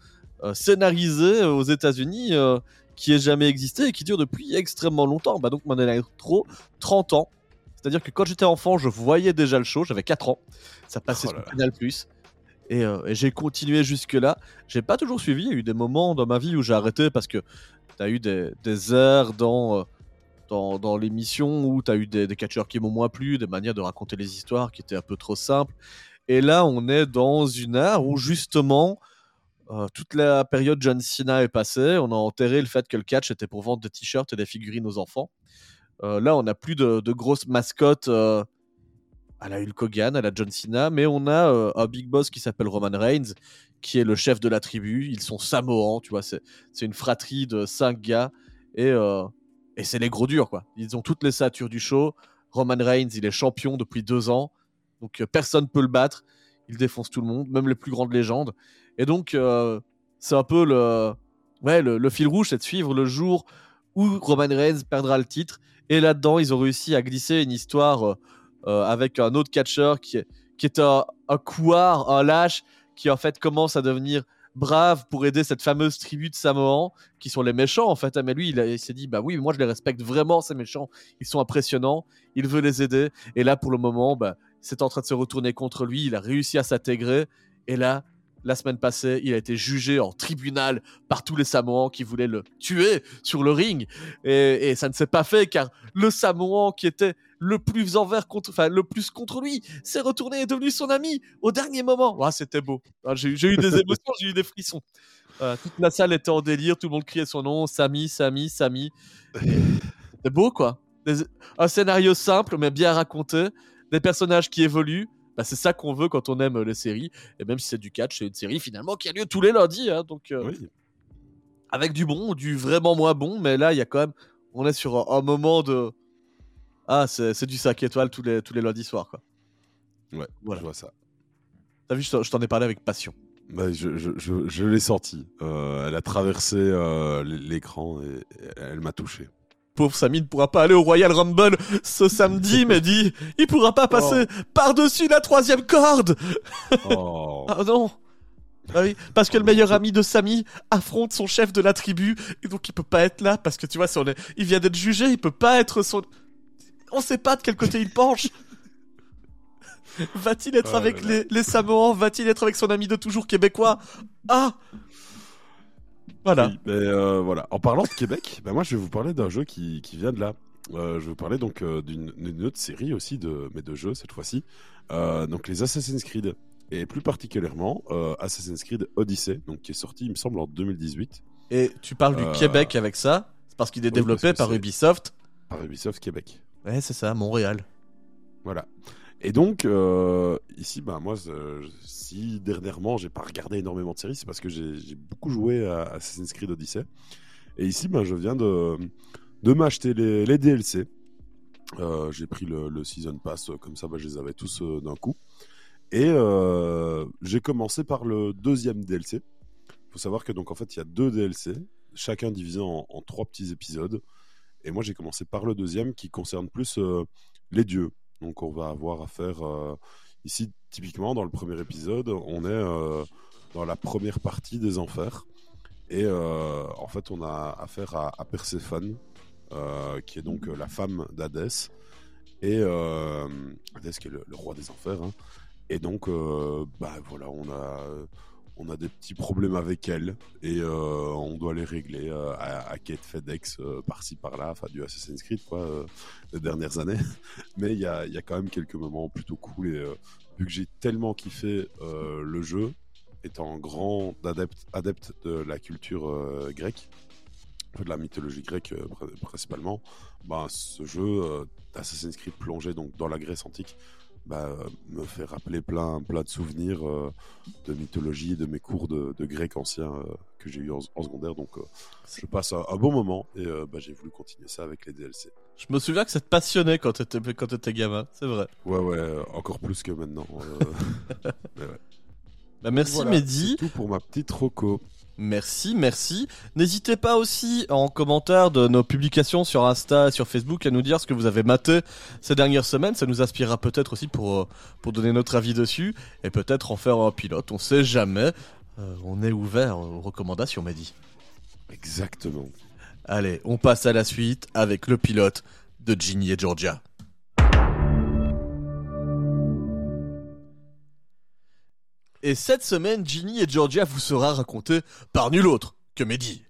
euh, scénarisés aux États-Unis euh, qui ait jamais existé et qui dure depuis extrêmement longtemps. Bah donc Monday Night Raw, 30 ans. C'est-à-dire que quand j'étais enfant, je voyais déjà le show, j'avais 4 ans. Ça passait Oh sur là là. Canal+. Et, euh, et j'ai continué jusque-là. J'ai pas toujours suivi. Il y a eu des moments dans ma vie où j'ai arrêté parce que tu as eu des, des heures dans, euh, dans, dans l'émission où tu as eu des, des catcheurs qui m'ont moins plu, des manières de raconter les histoires qui étaient un peu trop simples. Et là, on est dans une ère où justement, euh, toute la période John Cena est passée. On a enterré le fait que le catch était pour vendre des t-shirts et des figurines aux enfants. Là, on n'a plus de, de grosses mascottes à la Hulk Hogan, à la John Cena, mais on a euh, un big boss qui s'appelle Roman Reigns, qui est le chef de la tribu. Ils sont samoans, tu vois, c'est une fratrie de cinq gars et, euh, et c'est les gros durs, quoi. Ils ont toutes les satures du show. Roman Reigns, il est champion depuis deux ans, donc euh, personne peut le battre. Il défonce tout le monde, même les plus grandes légendes. Et donc, euh, c'est un peu le, ouais, le, le fil rouge, c'est de suivre le jour où Roman Reigns perdra le titre. Et là-dedans, ils ont réussi à glisser une histoire avec un autre catcheur qui qui est un, un couard, un lâche, qui en fait commence à devenir brave pour aider cette fameuse tribu de Samoans, qui sont les méchants en fait. Ah, Mais lui, il, s'est dit, bah oui, moi je les respecte vraiment, ces méchants. Ils sont impressionnants, il veut les aider. Et là, pour le moment, bah, c'est en train de se retourner contre lui. Il a réussi à s'intégrer. Et là, la semaine passée, il a été jugé en tribunal par tous les Samoans qui voulaient le tuer sur le ring. Et ça ne s'est pas fait car le Samoan qui était le plus envers contre, enfin le plus contre lui, s'est retourné et est devenu son ami au dernier moment. Ah, c'était beau. Ah, j'ai, eu- des [LAUGHS] émotions, j'ai eu des frissons. Voilà, toute la salle était en délire, tout le monde criait son nom, Samy, Samy, Samy. [LAUGHS] C'était beau quoi. Des- un scénario simple mais bien raconté, des personnages qui évoluent. Bah, c'est ça qu'on veut quand on aime les séries. Et même si c'est du catch, c'est une série finalement qui a lieu tous les lundis. hein, donc, euh, Oui. avec du bon du vraiment moins bon, mais là, il y a quand même. On est sur un, un moment de. Ah, c'est du 5 étoiles tous les, tous les lundis soirs, quoi. Ouais, Voilà. je vois ça. T'as vu, je t'en- ai parlé avec passion. Bah, je je, je, je l'ai senti. Euh, elle a traversé euh, l'écran et, et elle m'a touché. Pauvre Samy ne pourra pas aller au Royal Rumble ce samedi, [LAUGHS] mais dit, il pourra pas passer par-dessus la troisième corde. Oh. [LAUGHS] Ah non. Ah oui, parce que le meilleur ami de Samy affronte son chef de la tribu, et donc il peut pas être là, parce que tu vois, si on est... il vient d'être jugé, il peut pas être son... On sait pas de quel côté il penche. Va-t-il être Oh avec là les, les Samoans? Va-t-il être avec son ami de toujours québécois? Ah Voilà. Oui, mais, euh, voilà. En parlant de Québec, bah, moi je vais vous parler d'un jeu qui, qui vient de là. Euh, je vais vous parler donc euh, d'une autre série aussi, de, mais de jeux cette fois-ci. Donc les Assassin's Creed. Et plus particulièrement Assassin's Creed Odyssey, donc qui est sorti, il me semble, en 2018 Et tu parles du Québec avec ça? C'est parce qu'il est oui, développé par Ubisoft par Ubisoft Québec. Ouais, c'est ça, Montréal. Voilà. Et donc, euh, ici, bah, moi, euh, si dernièrement, j'ai pas regardé énormément de séries, c'est parce que j'ai beaucoup joué à Assassin's Creed Odyssey. Et ici, bah, je viens de, de m'acheter les, DLC. Euh, j'ai pris le, le Season Pass, comme ça, bah, je les avais tous d'un coup. Et j'ai commencé par le deuxième DLC. Il faut savoir que, donc, en fait, il y a deux DLC, chacun divisé en trois petits épisodes. Et moi, j'ai commencé par le deuxième qui concerne plus euh, les dieux. Donc on va avoir affaire euh, ici typiquement dans le premier épisode, on est euh, dans la première partie des enfers et en fait on a affaire à, à Perséphone qui est donc la femme d'Hadès et Hadès qui est le, roi des enfers hein. et donc bah voilà on a on a des petits problèmes avec elle et euh, on doit les régler euh, à, à quête FedEx euh, par-ci par-là, enfin du Assassin's Creed quoi, les dernières années. [LAUGHS] Mais il y a, y a quand même quelques moments plutôt cool et vu que j'ai tellement kiffé le jeu, étant grand adepte, adepte de la culture grecque, de la mythologie grecque pr- principalement, bah, ce jeu d'Assassin's Creed plongé donc dans la Grèce antique bah, euh, me fait rappeler plein, plein de souvenirs euh, de mythologie, de mes cours de, de grec ancien euh, que j'ai eu en, en secondaire. Donc, euh, je passe un, un bon moment et bah, j'ai voulu continuer ça avec les DLC. Je me souviens que ça te passionnait quand t'étais, quand t'étais gamin, c'est vrai. Ouais, ouais, encore plus que maintenant. [LAUGHS] Mais ouais. Bah, merci Voilà, Mehdi. C'est tout pour ma petite roco. Merci, merci. N'hésitez pas aussi en commentaire de nos publications sur Insta et sur Facebook à nous dire ce que vous avez maté ces dernières semaines. Ça nous inspirera peut-être aussi pour, euh, pour donner notre avis dessus et peut-être en faire un pilote. On sait jamais. Euh, on est ouvert aux recommandations, Mehdi. Exactement. Allez, on passe à la suite avec le pilote de Ginny et Georgia. Et cette semaine, Ginny et Georgia vous sera raconté par nul autre que Mehdi.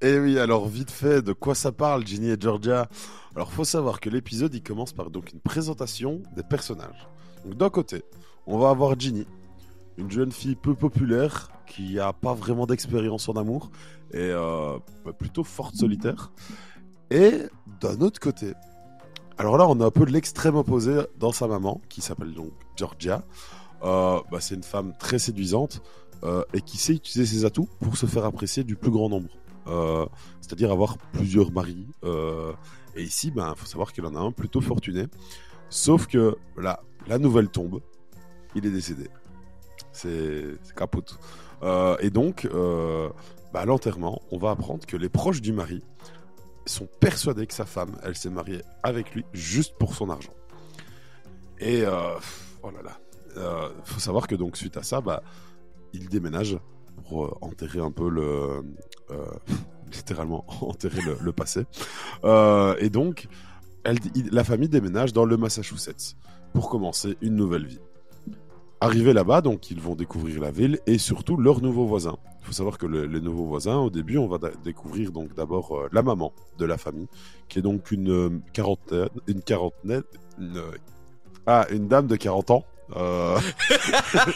Et oui, alors vite fait, de quoi ça parle, Ginny et Georgia? Alors, faut savoir que l'épisode, il commence par une présentation des personnages. Donc, d'un côté, on va avoir Ginny, une jeune fille peu populaire qui a pas vraiment d'expérience en amour et euh, bah, plutôt forte solitaire. Et d'un autre côté, alors là, on a un peu de l'extrême opposé dans sa maman, qui s'appelle donc Georgia. Euh, bah, c'est une femme très séduisante euh, et qui sait utiliser ses atouts pour se faire apprécier du plus grand nombre. Euh, c'est-à-dire avoir plusieurs maris. et ici, il ben, faut savoir qu'il en a un plutôt fortuné. Sauf que là, la nouvelle tombe, il est décédé. C'est c'est capote. Et donc, bah, à l'enterrement, on va apprendre que les proches du mari sont persuadés que sa femme, elle s'est mariée avec lui juste pour son argent. Et euh, oh là là, Euh, faut savoir que donc suite à ça, bah, il déménage pour euh, enterrer un peu le, euh, [LAUGHS] littéralement [LAUGHS] enterrer le, passé. Et donc, la famille déménage dans le Massachusetts pour commencer une nouvelle vie. Arrivés là-bas, donc ils vont découvrir la ville et surtout leurs nouveaux voisins. Il faut savoir que le- les nouveaux voisins, au début, on va découvrir donc d'abord euh, la maman de la famille, qui est donc une euh, quarantaine, une quarantaine, une, euh, ah, une dame de 40 ans. Euh, [LAUGHS]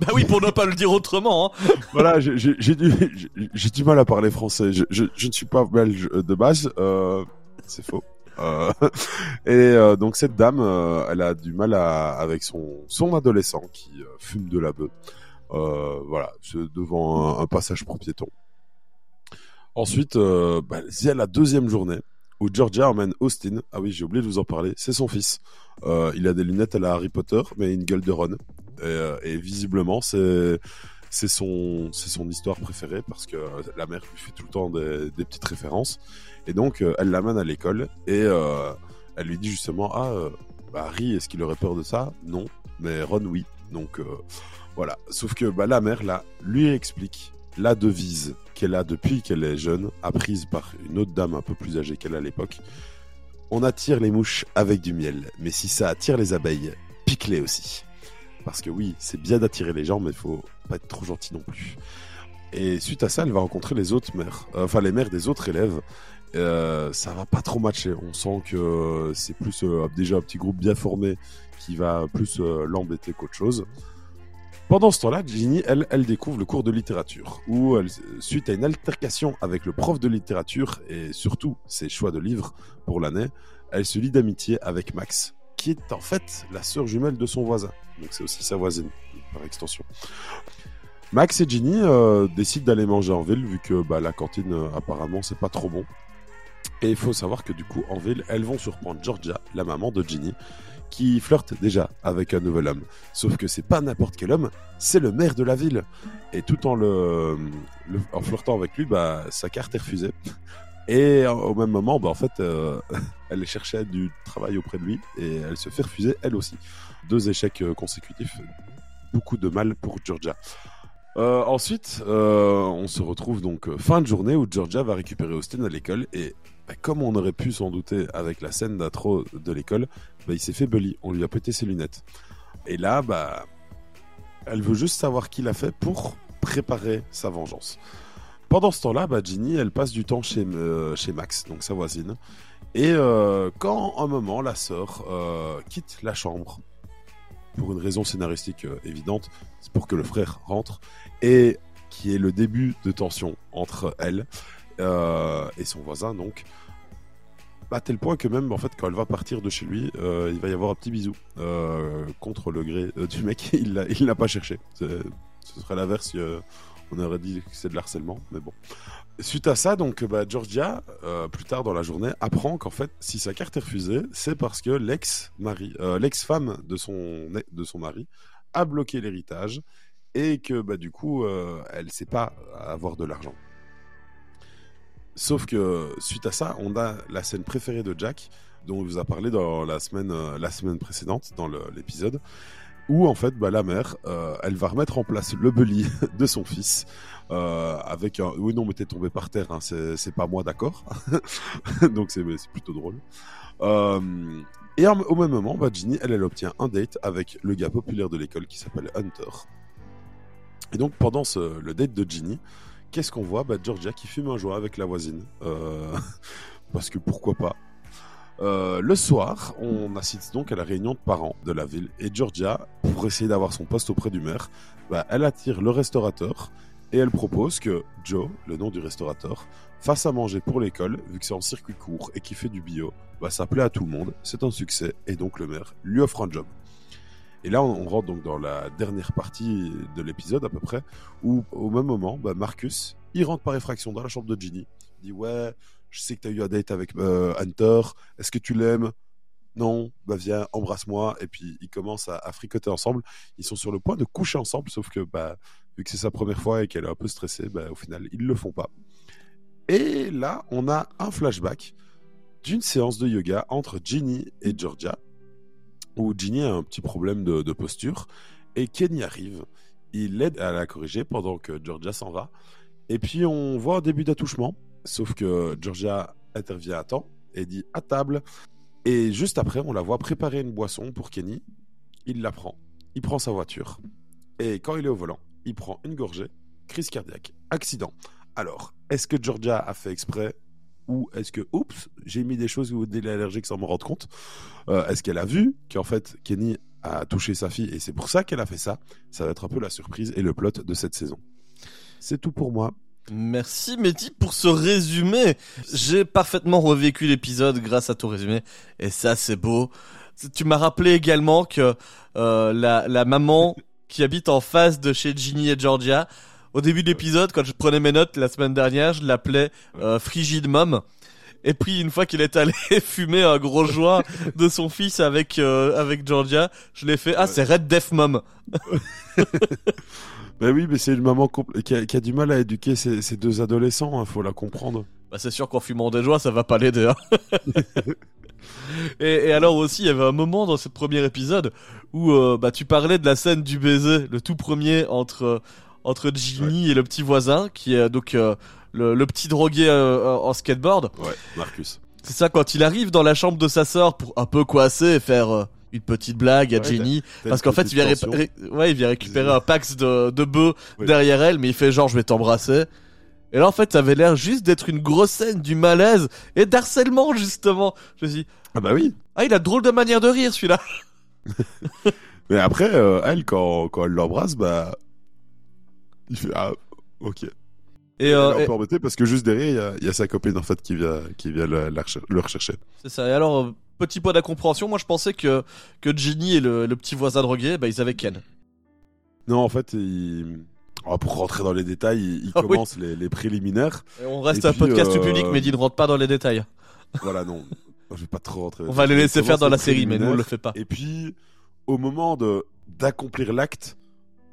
Bah oui, pour ne pas le dire autrement. hein. voilà, j'ai- du, mal à parler français. Je, je, je ne suis pas belge de base. Euh, c'est faux. Euh, [LAUGHS] et euh, donc cette dame, euh, elle a du mal avec son, adolescent qui fume de la bœuf. Voilà, devant un, passage pour piétons. Ensuite, euh, bah, c'est la deuxième journée où Georgia emmène Austin. Ah oui, j'ai oublié de vous en parler. C'est son fils. Il a des lunettes à la Harry Potter, mais une gueule de Ron. Et visiblement, c'est c'est son c'est son histoire préférée parce que la mère lui fait tout le temps des, petites références. Et donc, euh, elle l'amène à l'école et euh, elle lui dit justement ah euh, bah, Harry, est-ce qu'il aurait peur de ça? Non, mais Ron oui. Donc euh, voilà. Sauf que bah, la mère là lui explique la devise qu'elle a depuis qu'elle est jeune, apprise par une autre dame un peu plus âgée qu'elle à l'époque. On attire les mouches avec du miel, mais si ça attire les abeilles, pique-les aussi. Parce que oui, c'est bien d'attirer les gens, mais il faut pas être trop gentil non plus. Et suite à ça, elle va rencontrer les autres mères, euh, enfin les mères des autres élèves. Euh, ça va pas trop matcher. On sent que c'est plus euh, déjà un petit groupe bien formé qui va plus l'embêter qu'autre chose. Pendant ce temps-là, Ginny, elle, découvre le cours de littérature, où, suite à une altercation avec le prof de littérature et surtout ses choix de livres pour l'année, elle se lie d'amitié avec Max, qui est en fait la sœur jumelle de son voisin. Donc c'est aussi sa voisine, par extension. Max et Ginny euh, décident d'aller manger en ville, vu que bah, la cantine, euh, apparemment, c'est pas trop bon. Et il faut savoir que du coup, en ville, elles vont surprendre Georgia, la maman de Ginny, qui flirte déjà avec un nouvel homme. Sauf que c'est pas n'importe quel homme, c'est le maire de la ville. Et tout en en flirtant avec lui, bah, sa carte est refusée. Et euh, au même moment, bah, en fait, euh, [LAUGHS] elle cherchait du travail auprès de lui et elle se fait refuser elle aussi. Deux échecs euh, consécutifs, beaucoup de mal pour Georgia. Ensuite, on se retrouve donc fin de journée où Georgia va récupérer Austin à l'école et bah, comme on aurait pu s'en douter avec la scène d'intro de l'école, bah, il s'est fait bully, on lui a pété ses lunettes. Et là, bah, elle veut juste savoir qui l'a fait pour préparer sa vengeance. Pendant ce temps-là, bah, Ginny, elle passe du temps chez, euh, Max, donc sa voisine. Et euh, quand un moment, la sœur euh, quitte la chambre, pour une raison scénaristique euh, évidente, c'est pour que le frère rentre, et qui est le début de tension entre elle et son voisin, donc, à tel point que même, en fait, quand elle va partir de chez lui, il va y avoir un petit bisou. Contre le gré du mec, [LAUGHS] il l'a pas cherché. Ce serait l'inverse, On aurait dit que c'est de l'harcèlement, mais bon. Suite à ça, donc, bah, Georgia, euh, plus tard dans la journée, apprend qu'en fait, si sa carte est refusée, c'est parce que euh, l'ex-femme de son, de son mari a bloqué l'héritage et que bah, du coup, euh, elle ne sait pas avoir de l'argent. Sauf que suite à ça, on a la scène préférée de Jack, dont on vous a parlé dans la semaine, la semaine précédente, dans l'épisode, où en fait, bah, la mère, euh, elle va remettre en place le bully [LAUGHS] de son fils, euh, avec un... Oui, non, mais t'es tombé par terre, hein, c'est pas moi, d'accord [LAUGHS] Donc c'est plutôt drôle. Euh, et au même moment, bah, Ginny, elle, elle obtient un date avec le gars populaire de l'école qui s'appelle Hunter. Et donc, pendant le date de Ginny, qu'est-ce qu'on voit? Bah, Georgia qui fume un joint avec la voisine. [LAUGHS] Parce que pourquoi pas? Euh, le soir, on assiste donc à la réunion de parents de la ville et Georgia, pour essayer d'avoir son poste auprès du maire, bah, elle attire le restaurateur et elle propose que Joe, le nom du restaurateur, fasse à manger pour l'école, vu que c'est en circuit court et qu'il fait du bio. Bah, ça plaît à tout le monde, c'est un succès et donc le maire lui offre un job. Et là, on rentre donc dans la dernière partie de l'épisode à peu près, où au même moment, bah, Marcus, il rentre par effraction dans la chambre de Ginny. Dit ouais, je sais que tu as eu un date avec euh, Hunter, est-ce que tu l'aimes? Non, bah viens, embrasse-moi. Et puis ils commencent à, fricoter ensemble. Ils sont sur le point de coucher ensemble, sauf que bah, vu que c'est sa première fois et qu'elle est un peu stressée, bah, au final, ils le font pas. Et là, on a un flashback d'une séance de yoga entre Ginny et Georgia, où Ginny a un petit problème de, de posture, et Kenny arrive. Il l'aide à la corriger pendant que Georgia s'en va. Et puis on voit un début d'attouchement, sauf que Georgia intervient à temps et dit à table. Et juste après, on la voit préparer une boisson pour Kenny. Il la prend. Il prend sa voiture. Et quand il est au volant, il prend une gorgée, crise cardiaque, accident. Alors, est-ce que Georgia a fait exprès ou est-ce que, oups, j'ai mis des choses où il est allergique sans me rendre compte? Euh, Est-ce qu'elle a vu qu'en fait Kenny a touché sa fille et c'est pour ça qu'elle a fait ça? Ça va être un peu la surprise et le plot de cette saison. C'est tout pour moi. Merci Mehdi pour ce résumé. J'ai parfaitement revécu l'épisode grâce à ton résumé. Et ça, c'est beau. Tu m'as rappelé également que euh, la, la maman qui habite en face de chez Ginny et Georgia, au début de l'épisode, quand je prenais mes notes la semaine dernière, je l'appelais euh, Frigide Mom. Et puis une fois qu'il est allé [LAUGHS] fumer un gros joint de son fils avec euh, avec Georgia, je l'ai fait ah c'est Red Def Mom. [LAUGHS] Ben oui, mais c'est une maman qui, a, qui a du mal à éduquer ses, ses deux adolescents, il faut la comprendre. Bah c'est sûr qu'en fumant des joints, ça va pas l'aider. hein. [LAUGHS] et, et alors aussi, il y avait un moment dans ce premier épisode où euh, bah tu parlais de la scène du baiser, le tout premier entre euh, entre Ginny et le petit voisin, qui est donc euh, le, le petit drogué euh, en skateboard. Ouais, Marcus. C'est ça quand il arrive dans la chambre de sa sœur pour un peu coasser et faire une petite blague à Ouais. T'as Parce qu'en fait, il vient, petite ré- tension. ré- ouais, il vient récupérer un pax de, de bœufs Oui. derrière elle, mais il fait genre je vais t'embrasser. Et là, en fait, ça avait l'air juste d'être une grosse scène du malaise et d'harcèlement, justement. Je me suis dit, Ah bah oui. ah, il a drôle de manière de rire, celui-là. [LAUGHS] Mais après, euh, elle, quand, quand elle l'embrasse, bah. Il fait Ah, ok. Et, euh, est un et- parce que juste derrière, il y y, a sa copine en fait qui vient, qui vient le, le rechercher. c'est ça. Et alors, euh, petit point d'incompréhension, moi, je pensais que, que Ginny et le, le petit voisin drogué, bah, ils avaient Ken. Non, en fait, il... oh, pour rentrer dans les détails, il, il Ah oui. les, les préliminaires. Et on reste Et un puis, podcast euh, public, mais dit ne rentre pas dans les détails. Voilà, non. Je vais pas trop rentrer. On va les Il laisser faire dans la série, mais nous, on le fait pas. Et puis, au moment de d'accomplir l'acte,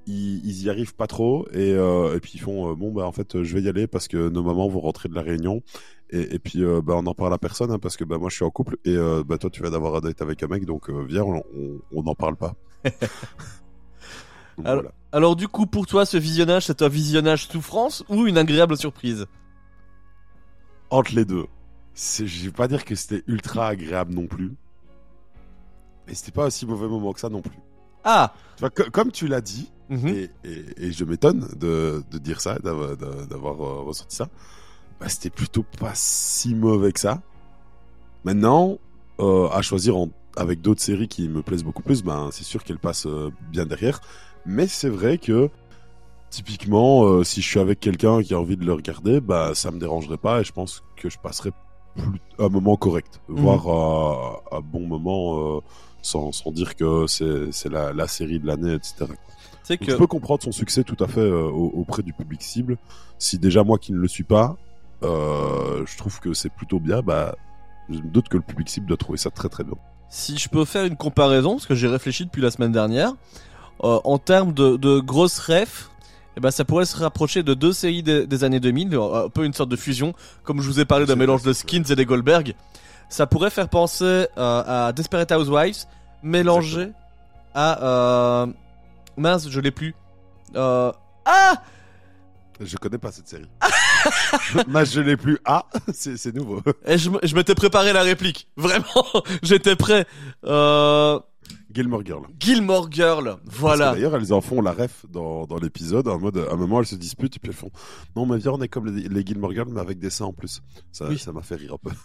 ils, ils y arrivent pas trop et, euh, et puis ils font euh, bon bah en fait je vais y aller parce que nos mamans vont rentrer de la réunion et, et puis euh, bah on en parle à personne hein, parce que bah moi je suis en couple et euh, bah toi tu vas d'avoir un date avec un mec donc euh, viens on n'en parle pas. [LAUGHS] Donc, Alors- voilà. Alors, du coup, pour toi, ce visionnage, c'est un visionnage souffrance ou une agréable surprise? Entre les deux, je vais pas dire que c'était ultra agréable non plus, mais c'était pas aussi mauvais moment que ça non plus. Ah Tu vois, co- comme tu l'as dit, Mhm. et, et- et je m'étonne de, de dire ça, d'avoir d'a- d'avoir, ressorti ça. Bah, c'était plutôt pas si mauvais que ça. Maintenant, euh, à choisir en- avec d'autres séries qui me plaisent beaucoup plus, ben, c'est sûr qu'elles passent euh, bien derrière. Mais c'est vrai que, typiquement, euh, si je suis avec quelqu'un qui a envie de le regarder, bah, ça me dérangerait pas et je pense que je passerais plus, un moment correct, Mhm. voire un bon moment, sans, sans dire que c'est la, la série de l'année, etc. Que Je peux comprendre son succès tout à fait au- auprès du public cible. Si déjà moi qui ne le suis pas, euh, je trouve que c'est plutôt bien, bah, je me doute que le public cible doit trouver ça très très bien. si je peux faire une comparaison, parce que j'ai réfléchi depuis la semaine dernière, euh, en termes de, de grosses refs, eh ben ça pourrait se rapprocher de deux séries des, des années 2000, euh, un peu une sorte de fusion, comme je vous ai parlé d'un mélange de skins et des Goldberg. Ça pourrait faire penser euh, à Desperate Housewives, mélangé à... Euh... Mince, je l'ai plus. Euh... Ah Je connais pas cette série. [LAUGHS] Mais je l'ai plus. Ah, [LAUGHS] c'est nouveau. Et je, m'étais préparé la réplique. [LAUGHS] Vraiment, j'étais prêt. Euh... Gilmore Girl. Gilmore Girl, voilà. D'ailleurs, elles en font la ref dans, dans l'épisode, en mode, à un moment, elles se disputent, et puis elles font, non, mais viens, on est comme les, les Gilmore Girls, mais avec des seins en plus. Ça, Oui. ça m'a fait rire un peu.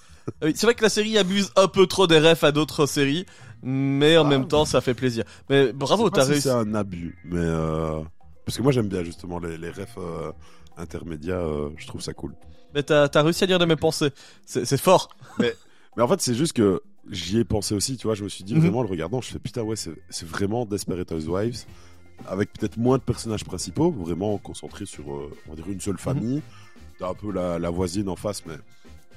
Oui, c'est vrai que la série abuse un peu trop des refs à d'autres séries, mais en Ah. même temps, ça fait plaisir. Mais bravo, t'as si réussi. C'est un abus, mais euh... parce que moi j'aime bien justement les, les refs euh, intermédiaires, euh, je trouve ça cool. Mais t'as réussi à lire de mes pensées. C'est fort. Mais en fait, c'est juste que j'y ai pensé aussi, tu vois. Je me suis dit Mhm. vraiment en le regardant, je fais putain, ouais, c'est vraiment Desperate Housewives, avec peut-être moins de personnages principaux, vraiment concentré sur, euh, on va dire, une Mhm. seule famille. T'as un peu la, la voisine en face, mais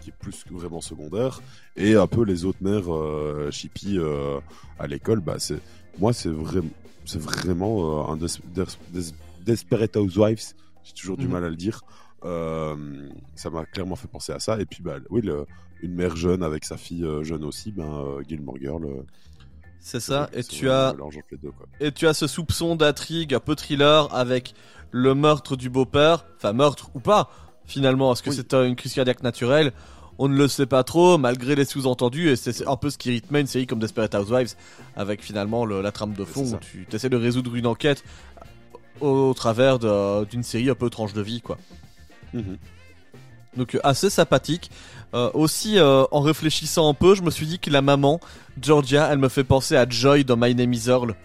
qui est plus que vraiment secondaire, et un peu les autres mères euh, chippies euh, à l'école. Bah, c'est moi, c'est vraiment, c'est vraiment euh, un des, des- des- Desperate Housewives. J'ai toujours du Mhm. mal à le dire. Euh, ça m'a clairement fait penser à ça. Et puis, bah, oui, le- une mère jeune avec sa fille euh, jeune aussi, ben, euh, Gilmore Girl. C'est ça. Et tu as deux, et tu as ce soupçon d'intrigue un peu thriller avec le meurtre du beau-père. Enfin meurtre ou pas. Finalement, est-ce que Oui. c'est une crise cardiaque naturelle On ne le sait pas trop, malgré les sous-entendus, et c'est un peu ce qui rythmait une série comme Desperate Housewives, avec finalement le- la trame de fond où tu essaies de résoudre une enquête au, au travers d'une série un peu tranche de vie, quoi. Mhm. Donc euh, assez sympathique. Euh, aussi, euh, en réfléchissant un peu, je me suis dit que la maman, Georgia, elle me fait penser à Joy dans My Name is Earl.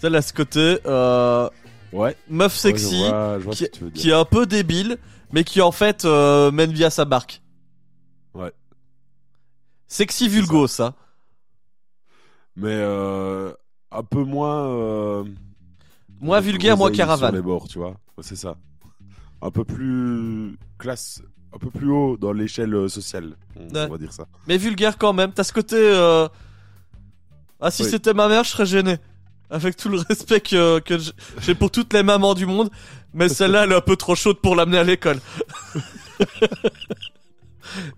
Celle à ce côté, euh, Ouais. meuf sexy, Ouais, je vois, je vois qui, est un peu débile, mais qui en fait mène vie à sa barque. Ouais. Sexy vulgo, ça. Mais un peu moins. Moins vulgaire, moins caravane. Sur les bords, tu vois. C'est ça. Un peu plus classe, un peu plus haut dans l'échelle euh, sociale. On, Ouais. on va dire ça. Mais vulgaire quand même. T'as ce côté... euh, Ah, si Oui. c'était ma mère, je serais gêné. Avec tout le respect que, j'ai pour toutes les mamans du monde. Mais celle-là, elle est un peu trop chaude pour l'amener à l'école. [LAUGHS]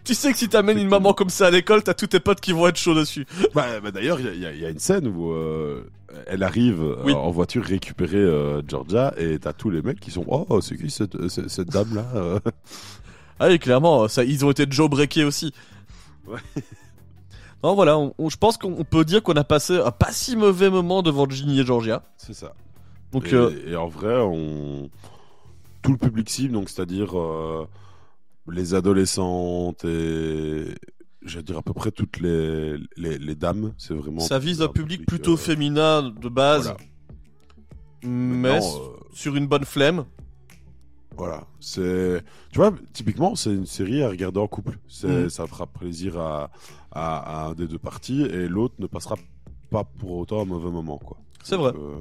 tu sais que si t'amènes une maman comme ça à l'école, t'as tous tes potes qui vont être chauds dessus. Bah, bah, D'ailleurs, y, y il y a une scène où euh, elle arrive euh, Oui. en voiture récupérer euh, Georgia et t'as tous les mecs qui sont Oh, c'est qui cette, cette, cette dame-là euh? [LAUGHS] Ah oui, clairement, ça, ils ont été jailbreakés aussi. Ouais. [LAUGHS] Non, voilà, on- on- je pense qu'on on peut dire qu'on a passé un pas si mauvais moment devant Ginny et Georgia. C'est ça. Donc, et, euh, et en vrai, on... tout le public cible, donc c'est-à-dire euh, les adolescentes et je veux dire à peu près toutes les, les, les dames, c'est vraiment. ça vise un public plutôt euh, féminin de base, Voilà. mais euh, sur une bonne flemme. Voilà, c'est, tu vois, typiquement, c'est une série à regarder en couple. Mhm. ça fera plaisir à, à, à un des deux parties et l'autre ne passera pas pour autant un mauvais moment, quoi. C'est vrai. euh,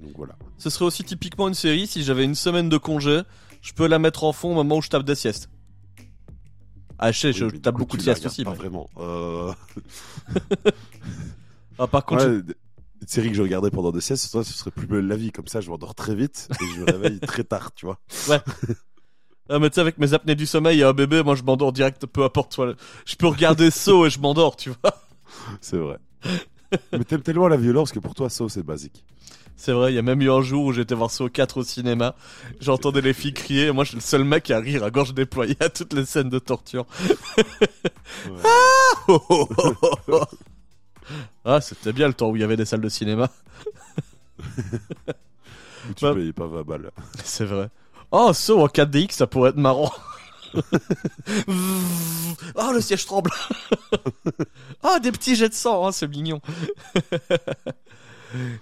donc voilà. Ce serait aussi typiquement une série, si j'avais une semaine de congé, je peux la mettre en fond au moment où je tape des siestes. Ah, je sais, je Oui, tape beaucoup de siestes aussi. Pas mais- vraiment. Euh... [LAUGHS] Ah, par contre, ouais, Une série que je regardais pendant des siestes, ce serait plus belle la vie. Comme ça, je m'endors très vite et je me réveille très tard, tu vois. [LAUGHS] Ah, mais tu sais, avec mes apnées du sommeil et un bébé, moi je m'endors direct, peu importe. Soit... Je peux regarder [LAUGHS] Saw et je m'endors, tu vois. C'est vrai. Mais t'aimes tellement la violence que pour toi, ça, c'est basique. C'est vrai, il y a même eu un jour où j'étais voir Saw 4 au cinéma. J'entendais les filles crier et moi je suis le seul mec à rire à gorge déployée à toutes les scènes de torture. Ouais. ah, [LAUGHS] c'était bien le temps où il y avait des salles de cinéma. [LAUGHS] Où tu Bah- payes pas 20 balles. C'est vrai. Oh, Saw en 4DX, ça pourrait être marrant. Oh, le siège tremble. oh, [LAUGHS] des petits jets de sang, hein, c'est mignon. [LAUGHS]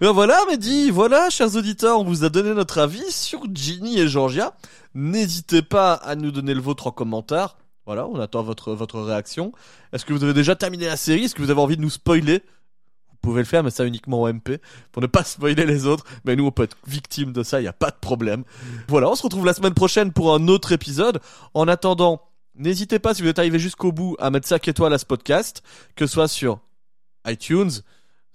Ben voilà, Mehdi, voilà, chers auditeurs, on vous a donné notre avis sur Ginny et Georgia. N'hésitez pas à nous donner le vôtre en commentaire. Voilà, on attend votre, votre réaction. Est-ce que vous avez déjà terminé la série? Est-ce que vous avez envie de nous spoiler? Pouvez le faire, mais ça uniquement en MP, pour ne pas spoiler les autres. Mais nous, on peut être victime de ça, il n'y a pas de problème. Voilà, on se retrouve la semaine prochaine pour un autre épisode. En attendant, n'hésitez pas, si vous êtes arrivé jusqu'au bout, à mettre 5 étoiles à ce podcast, que ce soit sur iTunes,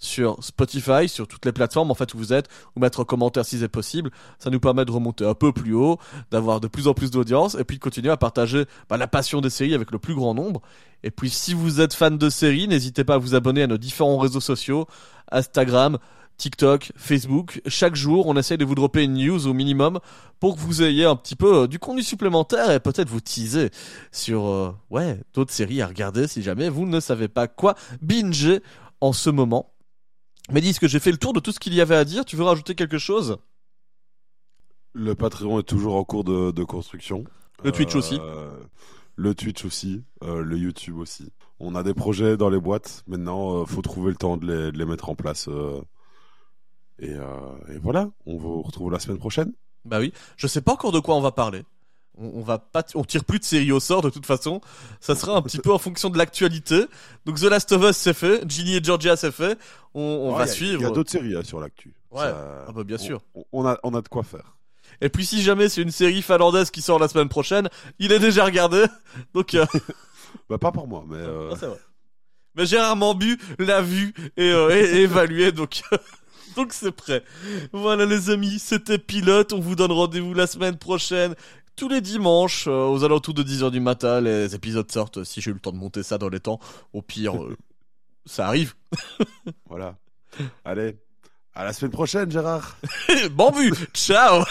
sur Spotify, sur toutes les plateformes en fait où vous êtes, ou mettre un commentaire si c'est possible. Ça nous permet de remonter un peu plus haut, d'avoir de plus en plus d'audience, et puis de continuer à partager bah, la passion des séries avec le plus grand nombre. Et puis si vous êtes fan de séries, n'hésitez pas à vous abonner à nos différents réseaux sociaux, Instagram, TikTok, Facebook. Chaque jour, on essaye de vous dropper une news au minimum pour que vous ayez un petit peu euh, du contenu supplémentaire et peut-être vous teaser sur euh, ouais d'autres séries à regarder si jamais vous ne savez pas quoi binger en ce moment. Mais dis que j'ai fait le tour de tout ce qu'il y avait à dire? Tu veux rajouter quelque chose? Le Patreon est toujours en cours de, de construction. Le Twitch aussi. Le Twitch aussi, euh, le YouTube aussi. On a des projets dans les boîtes. Maintenant, euh, faut trouver le temps de les, de les mettre en place. euh. et, euh, et voilà, on vous retrouve la semaine prochaine. Bah oui. Je sais pas encore de quoi on va parler. On, va pas, on tire plus de séries au sort de toute façon. Ça sera un petit peu en fonction de l'actualité. Donc The Last of Us c'est fait, Ginny et Georgia c'est fait. On, on Ouais, va a- suivre. Il y a d'autres séries hein, sur l'actu. Ouais, Ça- ah bah, bien on- sûr. On, a, on a de quoi faire. Et puis si jamais c'est une série finlandaise qui sort la semaine prochaine, il est déjà regardé. [LAUGHS] Donc euh, [LAUGHS] Bah, pas pour moi, mais. euh, Ah, c'est vrai. Mais Gérard Mambu l'a vu et, euh, et- et évalué, donc [LAUGHS] donc c'est prêt. Voilà les amis, c'était Pilote. On vous donne rendez-vous la semaine prochaine. Tous les dimanches, euh, aux alentours de 10h du matin, les épisodes sortent. Si j'ai eu le temps de monter ça dans les temps, au pire, euh, [LAUGHS] ça arrive. [LAUGHS] Voilà. Allez, à la semaine prochaine, Gérard. [LAUGHS] Bambu, ciao